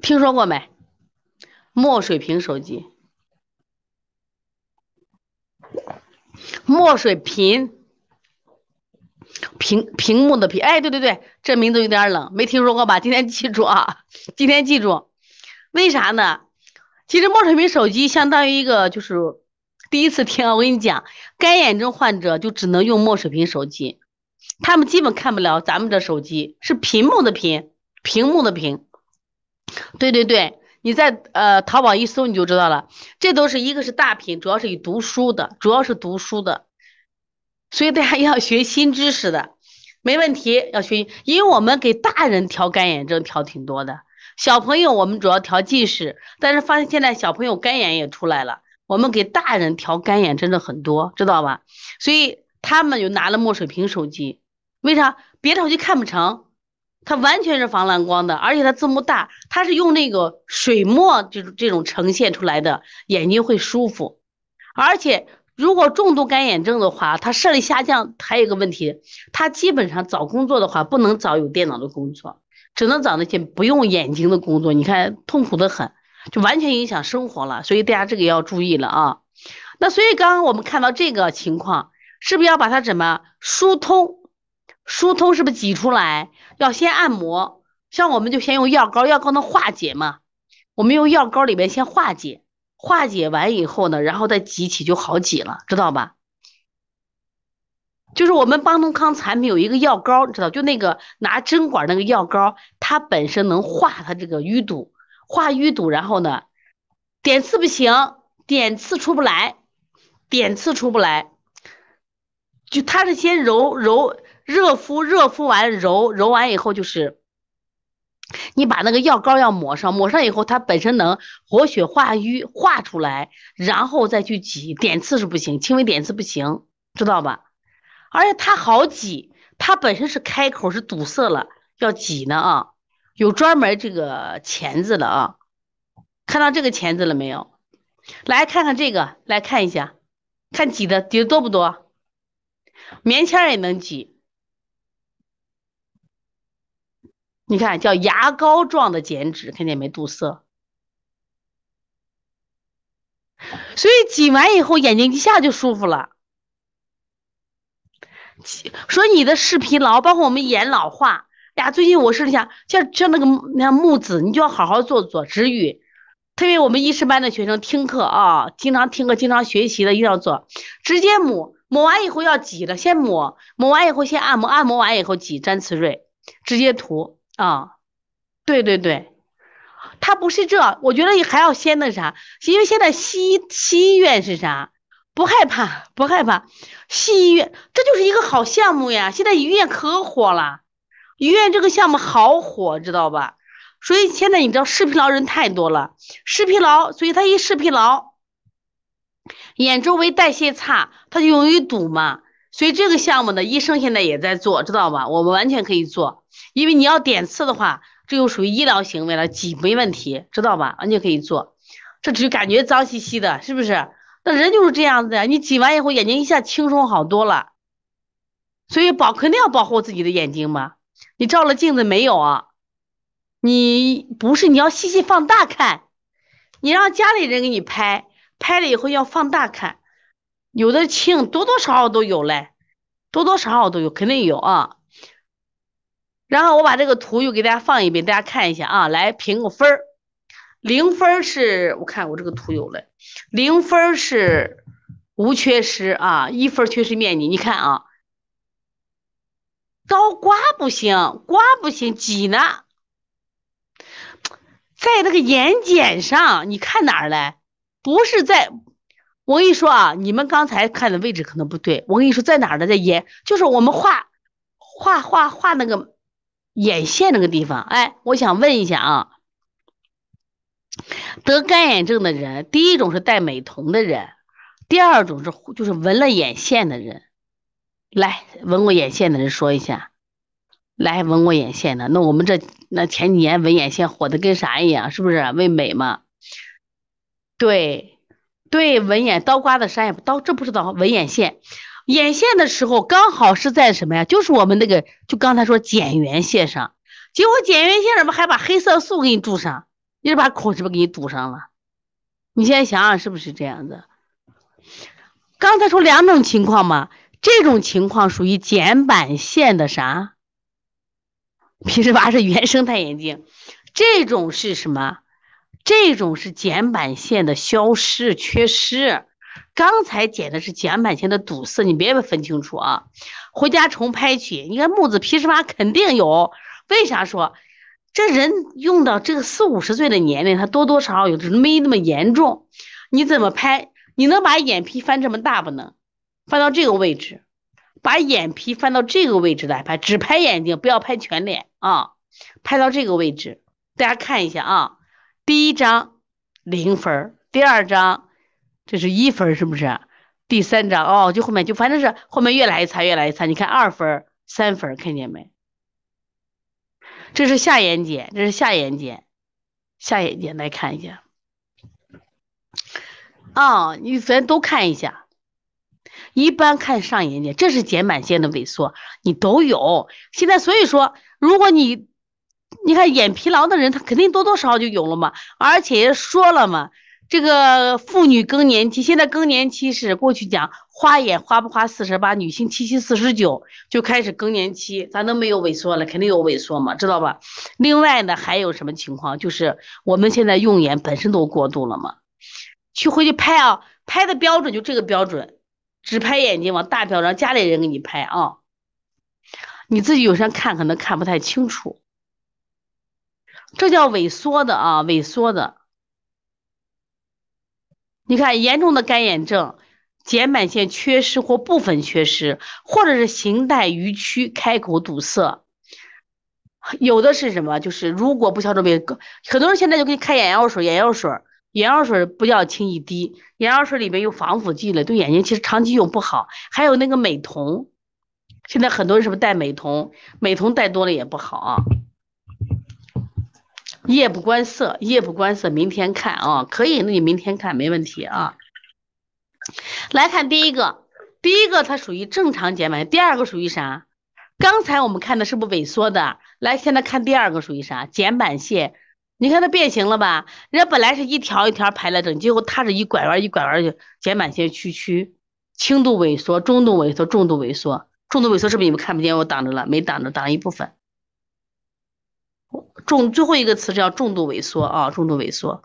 听说过没？墨水屏手机，墨水屏。屏屏幕的屏，哎，对对对，这名字有点冷，没听说过吧？今天记住啊，今天记住，为啥呢？其实墨水屏手机相当于一个，就是第一次听，我跟你讲，干眼症患者就只能用墨水屏手机，他们基本看不了咱们这手机，是屏幕的屏，屏幕的屏。对对对，你在呃淘宝一搜你就知道了，这都是一个是大屏，主要是以读书的，主要是读书的。所以大家要学新知识的，没问题，要学，因为我们给大人调干眼症调挺多的，小朋友我们主要调近视，但是发现现在小朋友干眼也出来了，我们给大人调干眼真的很多，知道吧？所以他们就拿了墨水屏手机，为啥？别的手机看不成，它完全是防蓝光的，而且它字幕大，它是用那个水墨这种这种呈现出来的，眼睛会舒服，而且。如果重度干眼症的话，它视力下降，还有一个问题，他基本上找工作的话，不能找有电脑的工作，只能找那些不用眼睛的工作。你看痛苦的很，就完全影响生活了。所以大家这个要注意了啊。那所以刚刚我们看到这个情况，是不是要把它怎么疏通？疏通是不是挤出来？要先按摩，像我们就先用药膏，药膏能化解嘛？我们用药膏里面先化解。化解完以后呢，然后再挤起就好挤了，知道吧？就是我们邦东康产品有一个药膏，你知道？就那个拿针管那个药膏，它本身能化它这个淤堵，化淤堵，然后呢，点刺不行，点刺出不来，点刺出不来，就它是先揉揉，热敷，热敷完揉揉完以后就是。你把那个药膏要抹上，抹上以后，它本身能活血化瘀化出来，然后再去挤，点刺是不行，轻微点刺不行，知道吧？而且它好挤，它本身是开口是堵塞了，要挤呢啊，有专门这个钳子的啊，看到这个钳子了没有？来看看这个，来看一下，看挤的挤的多不多？棉签也能挤。你看，叫牙膏状的减脂，看见没？堵塞，所以挤完以后眼睛一下就舒服了。说你的视疲劳，包括我们眼老化呀。最近我是想，像像那个那木子，你就要好好做做止语。特别我们医师班的学生听课啊，经常听课、经常学习的，一定要做。直接抹，抹完以后要挤的，先抹，抹完以后先按摩，按摩完以后挤詹慈瑞，直接涂。啊，对对对，他不是这，我觉得还要先那啥，因为现在西西医院是啥，不害怕不害怕，西医院这就是一个好项目呀，现在医院可火了，医院这个项目好火，知道吧？所以现在你知道视疲劳人太多了，视疲劳，所以他一视疲劳，眼周围代谢差，他就容易堵嘛。所以这个项目呢，医生现在也在做，知道吧？我们完全可以做，因为你要点刺的话，这就属于医疗行为了，挤没问题，知道吧？完全可以做。这只感觉脏兮兮的，是不是？那人就是这样子呀，你挤完以后，眼睛一下轻松好多了。所以保肯定要保护自己的眼睛嘛。你照了镜子没有啊？你不是你要细细放大看，你让家里人给你拍，拍了以后要放大看。有的轻，多多少少都有嘞，多多少少都有，肯定有啊。然后我把这个图又给大家放一遍，大家看一下啊，来评个分儿。零分是我看我这个图有了，零分是无缺失啊，一分缺失面积。你看啊，刀刮不行，刮不行，挤呢，在那个眼睑上，你看哪儿嘞？不是在。我跟你说啊，你们刚才看的位置可能不对。我跟你说，在哪儿呢？在眼，就是我们画画画画那个眼线那个地方。哎，我想问一下啊，得干眼症的人，第一种是戴美瞳的人，第二种是就是纹了眼线的人。来，纹过眼线的人说一下。来，纹过眼线的，那我们这那前几年纹眼线火的跟啥一样，是不是为美嘛？对，对，纹眼刀刮的山也不刀，这不是刀，纹眼线。眼线的时候刚好是在什么呀？就是我们那个，就刚才说睑缘线上，结果睑缘线上面还把黑色素给你注上，你是把孔是不是给你堵上了？你现在想想是不是这样子？刚才说两种情况嘛，这种情况属于睑板腺的啥？皮十八是原生态眼镜，这种是什么？这种是睑板腺的消失、缺失。刚才剪的是睑板腺的堵塞，你别分清楚啊！回家重拍去。你看木子皮十八肯定有，为啥说这人用到这个四五十岁的年龄，他多多少少有，只是没那么严重。你怎么拍？你能把眼皮翻这么大不能？翻到这个位置，把眼皮翻到这个位置来拍，只拍眼睛，不要拍全脸啊！拍到这个位置，大家看一下啊。第一张零分，第二张。这是一分是不是？第三张哦，就后面就反正是后面越来越差，越来越差。你看二分、三分，看见没？这是下眼睑，这是下眼睑，下眼睑来看一下。啊，你咱都看一下。一般看上眼睑，这是睑板腺的萎缩，你都有。现在所以说，如果你你看眼疲劳的人，他肯定多多少少就有了嘛。而且说了嘛。这个妇女更年期，现在更年期是过去讲花眼花不花四十八，女性七七四十九就开始更年期，咱都没有萎缩了，肯定有萎缩嘛，知道吧？另外呢，还有什么情况？就是我们现在用眼本身都过度了嘛，去回去拍啊，拍的标准就这个标准，只拍眼睛往大标让家里人给你拍啊，你自己有时候看可能看不太清楚，这叫萎缩的啊，萎缩的。你看，严重的干眼症，睑板腺缺失或部分缺失，或者是形态迂曲、开口堵塞，有的是什么？就是如果不消肿病，很多人现在就给你开眼药水，眼药水，眼药水不要轻易滴，眼药水里面有防腐剂了，对眼睛其实长期用不好。还有那个美瞳，现在很多人是不是戴美瞳？美瞳戴多了也不好啊。夜不观色，夜不观色，明天看啊，可以，那你明天看没问题啊。来看第一个，第一个它属于正常睑板，第二个属于啥？刚才我们看的是不是萎缩的？来，现在看第二个属于啥？睑板腺，你看它变形了吧？人家本来是一条一条排了整，结果它是一拐弯一拐弯就睑板腺屈曲，轻度萎缩、中度萎缩、重度萎缩，重度萎缩是不是你们看不见？我挡着了，没挡着，挡一部分。重最后一个词叫重度萎缩啊，重度萎缩，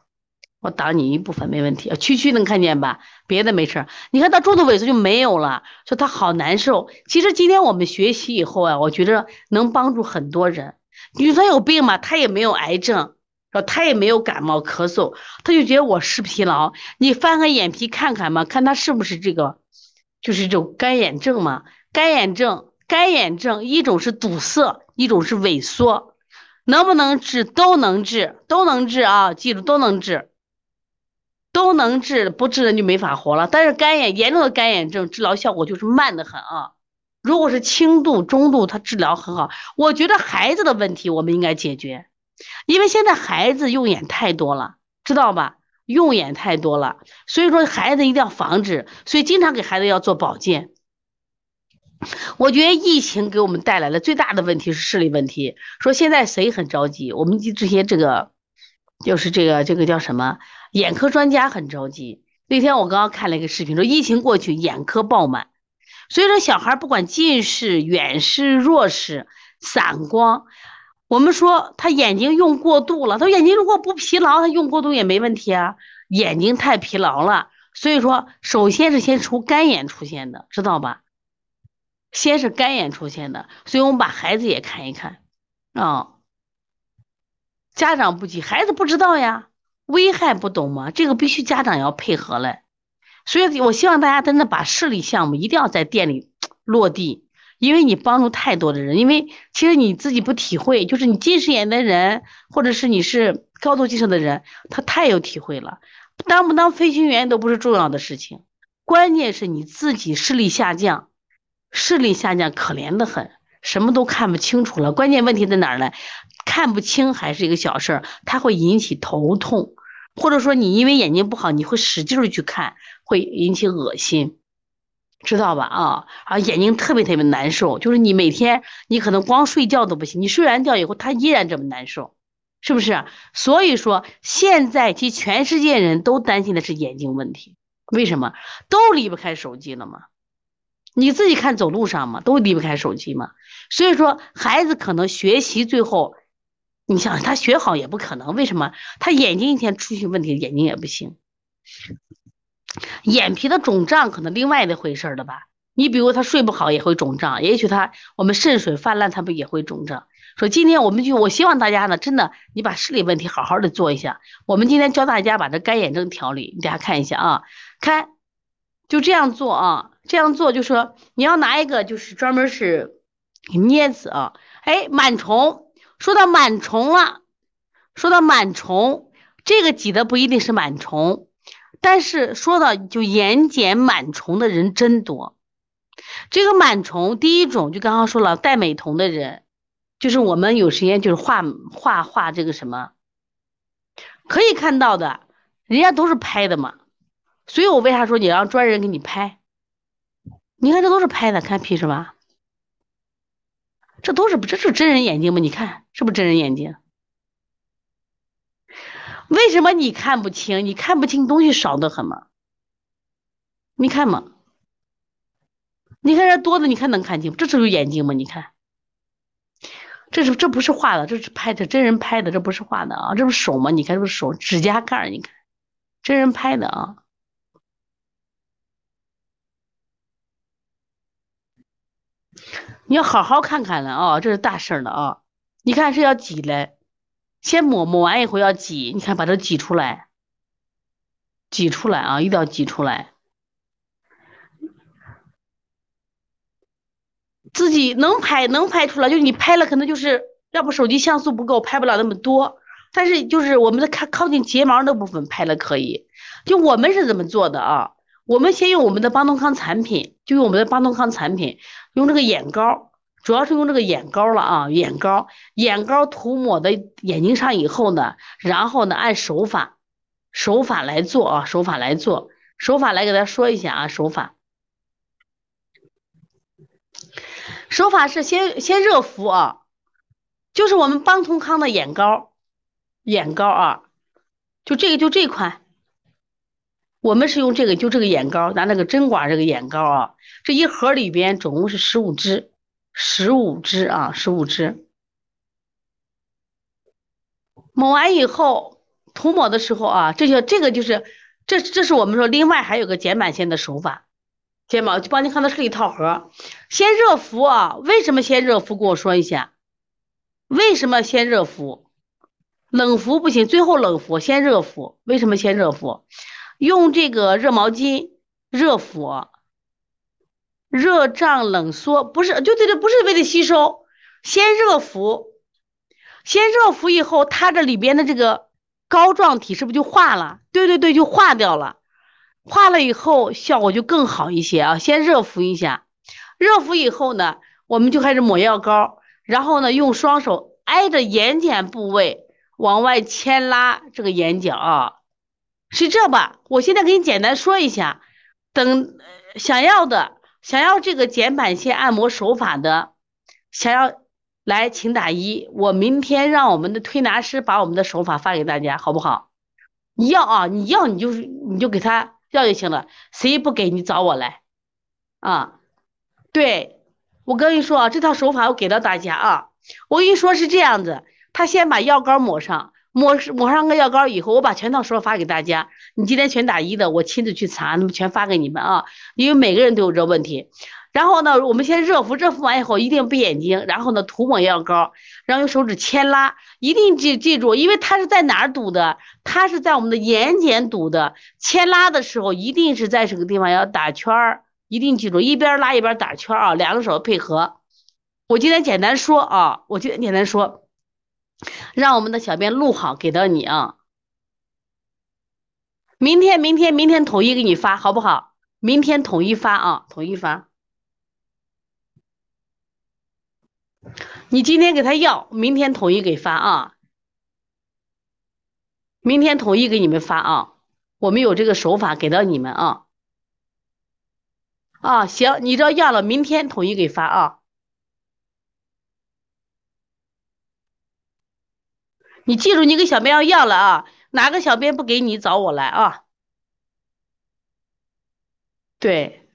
我挡你一部分没问题，区区能看见吧？别的没事你看到重度萎缩就没有了，说他好难受。其实今天我们学习以后啊，我觉得能帮助很多人。你说有病吗？他也没有癌症，说他也没有感冒咳嗽，他就觉得我是疲劳。你翻开眼皮看看嘛，看他是不是这个，就是这种干眼症嘛？干眼症，干眼症一种是堵塞，一种是萎缩。能不能治都能治，都能治啊！记住都能治，都能治，不治人就没法活了。但是干眼严重的干眼症治疗效果就是慢的很啊。如果是轻度、中度，它治疗很好。我觉得孩子的问题我们应该解决，因为现在孩子用眼太多了，知道吧？用眼太多了，所以说孩子一定要防止，所以经常给孩子要做保健。我觉得疫情给我们带来了最大的问题是视力问题。说现在谁很着急？我们这些这个，就是这个这个叫什么？眼科专家很着急。那天我刚刚看了一个视频，说疫情过去，眼科爆满。所以说小孩不管近视、远视、弱视、散光，我们说他眼睛用过度了。他眼睛如果不疲劳，他用过度也没问题啊。眼睛太疲劳了，所以说首先是先出干眼出现的，知道吧？先是干眼出现的，所以我们把孩子也看一看啊。家长不急，孩子不知道呀，危害不懂吗？这个必须家长要配合嘞。所以我希望大家真的把视力项目一定要在店里 落地，因为你帮助太多的人。因为其实你自己不体会，就是你近视眼的人，或者是你是高度近视的人，他太有体会了。当不当飞行员都不是重要的事情，关键是你自己视力下降。视力下降，可怜的很，什么都看不清楚了。关键问题在哪儿呢？看不清还是一个小事儿，它会引起头痛，或者说你因为眼睛不好，你会使劲儿去看，会引起恶心，知道吧？啊啊，眼睛特别特别难受，就是你每天你可能光睡觉都不行，你睡完觉以后，它依然这么难受，是不是？所以说现在其实全世界人都担心的是眼睛问题，为什么？都离不开手机了吗？你自己看走路上嘛，都离不开手机嘛。所以说孩子可能学习最后，你想他学好也不可能，为什么？他眼睛一天出现问题，眼睛也不行。眼皮的肿胀可能另外的回事了吧？你比如他睡不好也会肿胀，也许他我们肾水泛滥，他不也会肿胀？说今天我们就我希望大家呢，真的你把视力问题好好的做一下。我们今天教大家把这干眼症调理，大家看一下啊，看就这样做啊。这样做就说你要拿一个就是专门是镊子啊，哎，螨虫，说到螨虫了，说到螨虫，这个挤的不一定是螨虫，但是说到就眼睑螨虫的人真多。这个螨虫第一种就刚刚说了戴美瞳的人，就是我们有时间就是画画画这个什么，可以看到的，人家都是拍的嘛，所以我为啥说你让专人给你拍？你看这都是拍的，看屁是吧？这都是这是真人眼睛吗？你看是不是真人眼睛？为什么你看不清？你看不清东西少得很吗？你看嘛，你看这多的，你看能看清？这是有眼睛吗？你看，这是这不是画的，这是拍的，真人拍的，这不是画的啊！这不是手吗？你看这不是手，指甲盖你看，真人拍的啊。你要好好看看了啊，这是大事儿了啊！你看是要挤嘞，先抹，抹完以后要挤，你看把它挤出来，挤出来啊，一定要挤出来。自己能拍能拍出来，就你拍了可能就是要不手机像素不够，拍不了那么多。但是就是我们的靠靠近睫毛那部分拍了可以。就我们是怎么做的啊？我们先用我们的邦东康产品，就用我们的邦东康产品，用这个眼膏，主要是用这个眼膏了啊，眼膏，眼膏涂抹的眼睛上以后呢，然后呢按手法，手法来做啊，手法来做，手法来给大家说一下啊，手法，手法是先先热敷啊，就是我们邦通康的眼膏，眼膏啊，就这个就这款。我们是用这个，就这个眼膏，拿那个针管这个眼膏啊，这一盒里边总共是十五支，十五支啊，十五支。抹完以后，涂抹的时候啊，这些这个就是，这这是我们说另外还有个睑板腺的手法，睫毛就帮你看的是一套盒，先热敷啊，为什么先热敷？跟我说一下，为什么先热敷？冷敷不行，最后冷敷，先热敷，为什么先热敷？用这个热毛巾热敷，热胀冷缩，不是就对对，不是为了吸收，先热敷，先热敷以后，它这里边的这个膏状体是不是就化了？对对对，就化掉了，化了以后效果就更好一些啊。先热敷一下，热敷以后呢，我们就开始抹药膏，然后呢，用双手挨着眼睑部位往外牵拉这个眼角。是这吧？我现在给你简单说一下，等想要的，想要这个睑板腺按摩手法的，想要来请打一，我明天让我们的推拿师把我们的手法发给大家，好不好？你要啊，你要你就是你就给他要就行了，谁不给你找我来啊？对，我跟你说啊，这套手法我给到大家啊，我跟你说是这样子，他先把药膏抹上。抹抹上个药膏以后，我把全套说发给大家。你今天全打一的，我亲自去查，那么全发给你们啊。因为每个人都有这问题。然后呢，我们先热敷，热敷完以后一定闭眼睛，然后呢涂抹药膏，然后用手指牵拉，一定记记住，因为它是在哪儿堵的？它是在我们的眼睑堵的。牵拉的时候一定是在这个地方要打圈儿，一定记住，一边拉一边打圈儿啊，两个手配合。我今天简单说啊，我今天简单说。让我们的小编录好，给到你啊。明天，明天，明天统一给你发，好不好？明天统一发啊，统一发。你今天给他要，明天统一给发啊，明天统一给你们发啊，我们有这个手法给到你们啊。啊，行，你这要了，明天统一给发啊。你记住，你给小编要要了啊，哪个小编不给你找我来啊？对。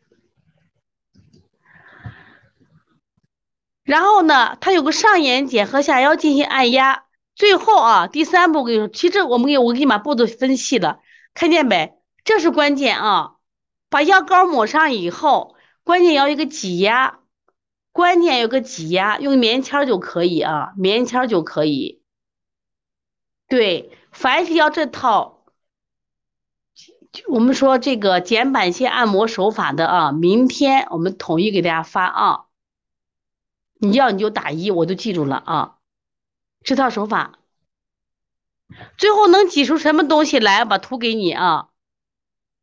然后呢，它有个上眼睑和下腰进行按压，最后啊，第三步给你，其实我们给我给你把步骤分析了，看见没？这是关键啊，把药膏抹上以后，关键要一个挤压，关键有个挤压，用棉签就可以啊，棉签就可以。对，凡是要这套，我们说这个睑板腺按摩手法的啊，明天我们统一给大家发啊。你要你就打一，我都记住了啊。这套手法，最后能挤出什么东西来？把图给你啊，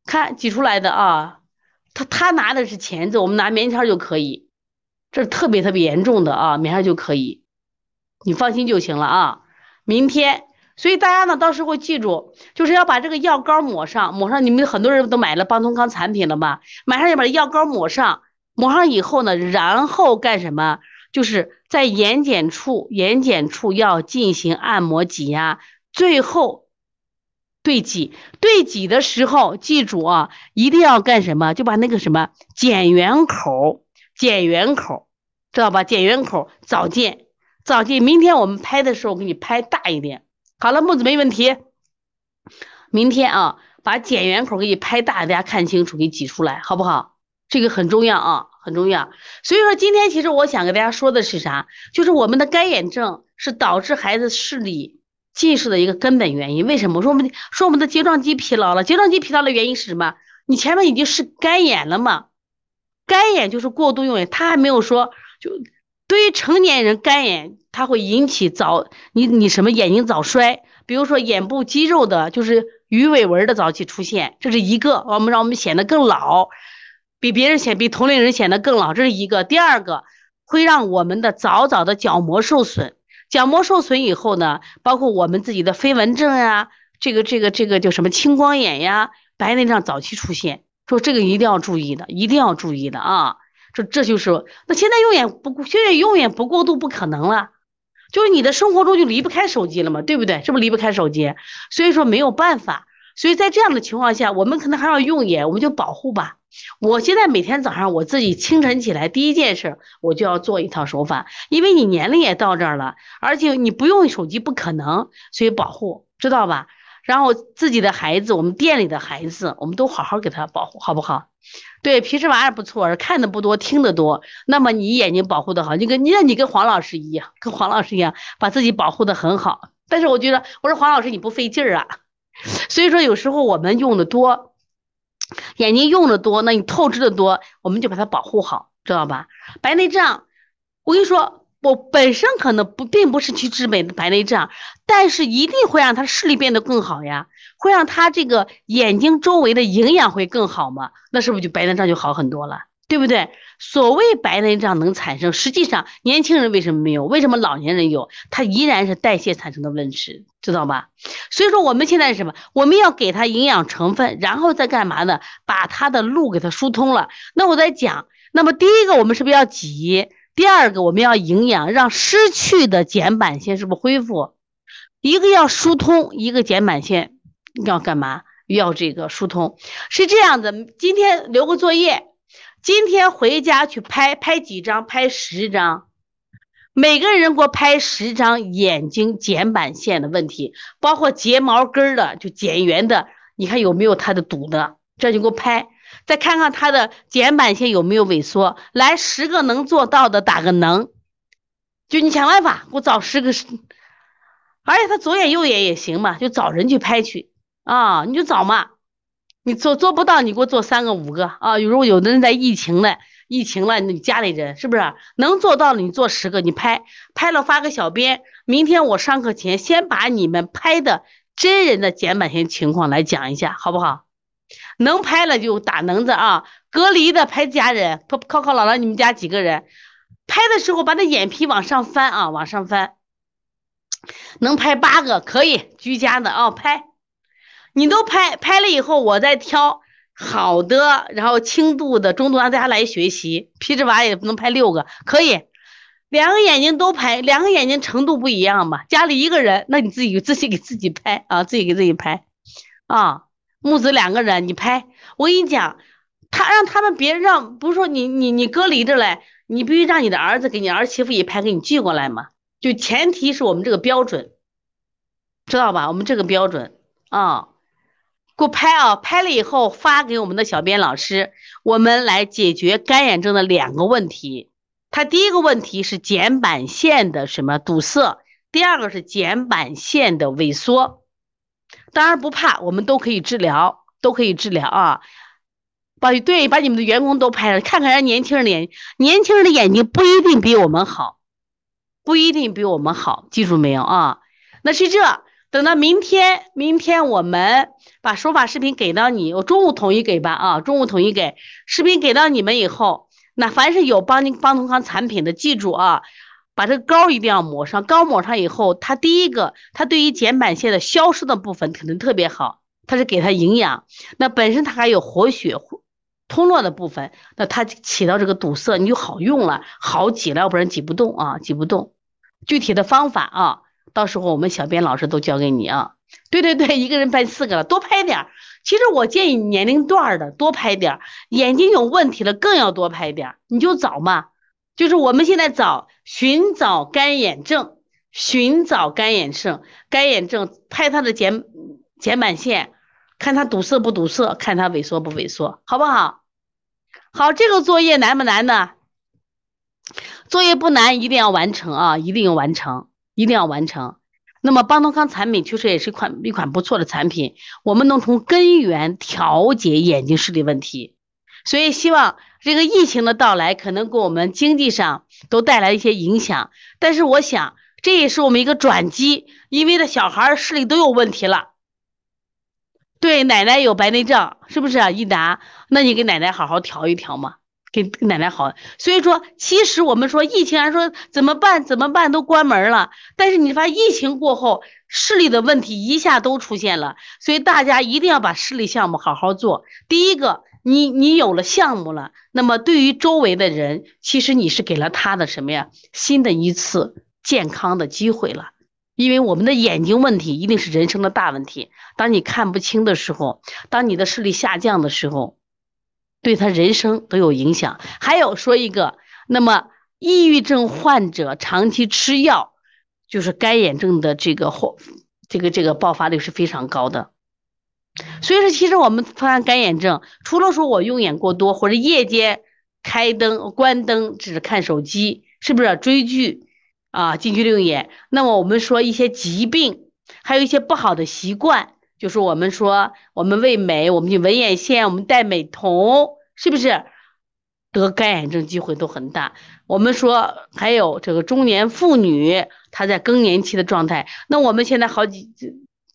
看挤出来的啊。他他拿的是钳子，我们拿棉签就可以。这是特别特别严重的啊，棉签就可以，你放心就行了啊。明天，所以大家呢，到时候记住，就是要把这个药膏抹上，抹上。你们很多人都买了邦通康产品了吧？马上要把药膏抹上，抹上以后呢，然后干什么？就是在眼睑处，眼睑处要进行按摩挤压，最后对挤，对挤的时候，记住啊，一定要干什么？就把那个什么睑缘口，睑缘口，知道吧？睑缘口早见，早见。明天我们拍的时候，给你拍大一点。好了，木子没问题。明天啊，把睑缘口给你拍大，大家看清楚，给挤出来，好不好？这个很重要啊。很重要，所以说今天其实我想给大家说的是啥？就是我们的干眼症是导致孩子视力近视的一个根本原因。为什么？说我们说我们的睫状肌疲劳了，睫状肌疲劳的原因是什么？你前面已经是干眼了嘛？干眼就是过度用眼，他还没有说，就对于成年人干眼，它会引起早你你什么眼睛早衰，比如说眼部肌肉的，就是鱼尾纹的早期出现，这是一个，我们让我们显得更老。比别人显，比同龄人显得更老，这是一个。第二个会让我们的早早的角膜受损，角膜受损以后呢，包括我们自己的飞蚊症呀，这个这个这个叫什么青光眼呀，白内障早期出现，说这个一定要注意的，一定要注意的啊。说这就是那现在用眼不，现在用眼不过度不可能了，就是你的生活中就离不开手机了嘛，对不对？是不离不开手机？所以说没有办法，所以在这样的情况下，我们可能还要用眼，我们就保护吧。我现在每天早上我自己清晨起来第一件事，我就要做一套手法，因为你年龄也到这儿了，而且你不用手机不可能，所以保护知道吧？然后自己的孩子，我们店里的孩子，我们都好好给他保护，好不好？对，平时玩儿不错，看的不多，听得多，那么你眼睛保护的好，你跟你你跟黄老师一样，跟黄老师一样，把自己保护的很好。但是我觉得，我说黄老师你不费劲儿啊，所以说有时候我们用的多。眼睛用的多，那你透支的多，我们就把它保护好，知道吧？白内障，我跟你说，我本身可能不并不是去治美白内障，但是一定会让他视力变得更好呀，会让他这个眼睛周围的营养会更好嘛，那是不是就白内障就好很多了？对不对？所谓白内障能产生，实际上年轻人为什么没有？为什么老年人有？它依然是代谢产生的问题，知道吧？所以说我们现在是什么？我们要给它营养成分，然后再干嘛呢？把它的路给它疏通了。那我在讲，那么第一个我们是不是要挤？第二个我们要营养，让失去的睑板腺是不是恢复？一个要疏通，一个睑板腺要干嘛？要这个疏通，是这样的。今天留个作业。今天回家去拍拍几张，拍十张，每个人给我拍十张眼睛睑板腺的问题，包括睫毛根的，就睑缘的，你看有没有它的堵的？这就给我拍，再看看他的睑板腺有没有萎缩。来，十个能做到的打个能，就你想办法给我找十个，而且他左眼右眼也行嘛，就找人去拍去啊，你就找嘛。你做做不到，你给我做三个五个啊！如果有的人在疫情呢，疫情了，你家里人是不是能做到了？你做十个，你拍拍了发个小编。明天我上课前先把你们拍的真人的睑板腺情况来讲一下，好不好？能拍了就打能子啊！隔离的拍家人，考考考姥姥，你们家几个人？拍的时候把那眼皮往上翻啊，往上翻，能拍八个可以，居家的啊拍，你都拍拍了以后，我再挑好的，然后轻度的、中度让大家来学习，皮质娃也不能拍六个，可以，两个眼睛都拍，两个眼睛程度不一样嘛，家里一个人，那你自己自己给自己拍啊，自己给自己拍啊，母子两个人你拍，我跟你讲，他让他们别让，不是说你你你隔离着嘞。你必须让你的儿子给你儿媳妇也拍，给你寄过来嘛？就前提是我们这个标准，知道吧？我们这个标准啊，给我拍啊，拍了以后发给我们的小编老师，我们来解决干眼症的两个问题。它第一个问题是睑板腺的什么堵塞，第二个是睑板腺的萎缩。当然不怕，我们都可以治疗，都可以治疗啊。把对，把你们的员工都拍了，看看人年轻人的眼，年轻人的眼睛不一定比我们好，不一定比我们好，记住没有啊？那是这，等到明天，明天我们把手法视频给到你，我中午统一给吧啊，中午统一给视频给到你们以后，那凡是有帮您帮同康产品的，记住啊，把这个膏一定要抹上，膏抹上以后，它第一个，它对于睑板腺的消失的部分肯定特别好，它是给它营养，那本身它还有活血。通络的部分，那它起到这个堵塞，你就好用了，好挤了，要不然挤不动啊，挤不动。具体的方法啊，到时候我们小编老师都教给你啊。对对对，一个人拍四个了，多拍点。其实我建议年龄段的多拍点，眼睛有问题了更要多拍点。你就找嘛，就是我们现在找寻找干眼症，寻找干眼症，干眼症拍他的睑睑板腺，看他堵塞不堵塞，看他萎缩不萎缩，好不好？好，这个作业难不难呢？作业不难，一定要完成啊！一定要完成，一定要完成。那么邦东康产品确实也是一款一款不错的产品，我们能从根源调节眼睛视力问题。所以希望这个疫情的到来可能给我们经济上都带来一些影响，但是我想这也是我们一个转机，因为的小孩视力都有问题了。对，奶奶有白内障，是不是啊？一达，那你给奶奶好好调一调嘛，给奶奶好。所以说，其实我们说疫情，说怎么办？怎么办？都关门了。但是你发现疫情过后，视力的问题一下都出现了。所以大家一定要把视力项目好好做。第一个，你你有了项目了，那么对于周围的人，其实你是给了他的什么呀？新的一次健康的机会了。因为我们的眼睛问题一定是人生的大问题。当你看不清的时候，当你的视力下降的时候，对他人生都有影响。还有说一个，那么抑郁症患者长期吃药，就是干眼症的这个后，这个这个爆发率是非常高的。所以说，其实我们发现干眼症，除了说我用眼过多，或者夜间开灯、关灯只是看手机，是不是追剧？啊，近距离用眼，那么我们说一些疾病，还有一些不好的习惯，就是我们说我们为美，我们去纹眼线，我们戴美瞳，是不是得干眼症机会都很大？我们说还有这个中年妇女，她在更年期的状态，那我们现在好几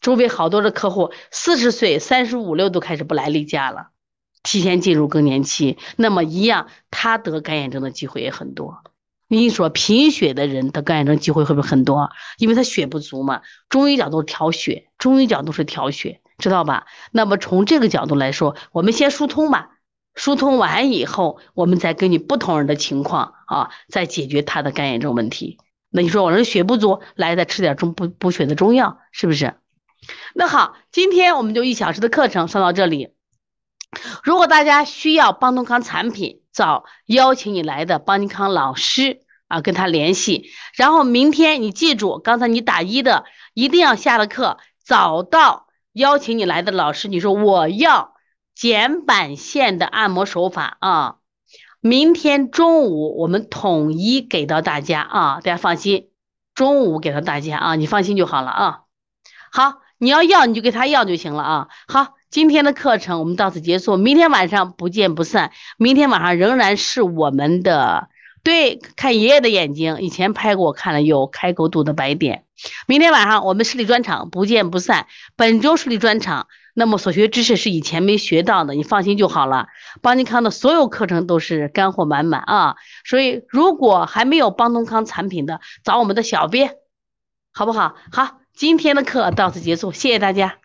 周围好多的客户，四十岁、三十五六都开始不来例假了，提前进入更年期，那么一样，他得干眼症的机会也很多。你说贫血的人得干眼症机会会不会很多？因为他血不足嘛。中医角度调血，中医角度是调血，知道吧？那么从这个角度来说，我们先疏通吧。疏通完以后，我们再根据不同人的情况啊，再解决他的干眼症问题。那你说我这血不足，来再吃点中补补血的中药，是不是？那好，今天我们就一小时的课程上到这里。如果大家需要邦东康产品，找邀请你来的邦尼康老师啊，跟他联系。然后明天你记住，刚才你打一的，一定要下了课找到邀请你来的老师。你说我要睑板腺的按摩手法啊，明天中午我们统一给到大家啊，大家放心，中午给到大家啊，你放心就好了啊。好，你要要你就给他要就行了啊。好今天的课程我们到此结束明天晚上不见不散明天晚上仍然是我们的对看爷爷的眼睛以前拍过我看了有开口堵的白点。明天晚上我们视力专场不见不散本周视力专场那么所学知识是以前没学到的你放心就好了。邦尼康的所有课程都是干货满满啊所以如果还没有邦东康产品的找我们的小编好不好？好今天的课到此结束谢谢大家。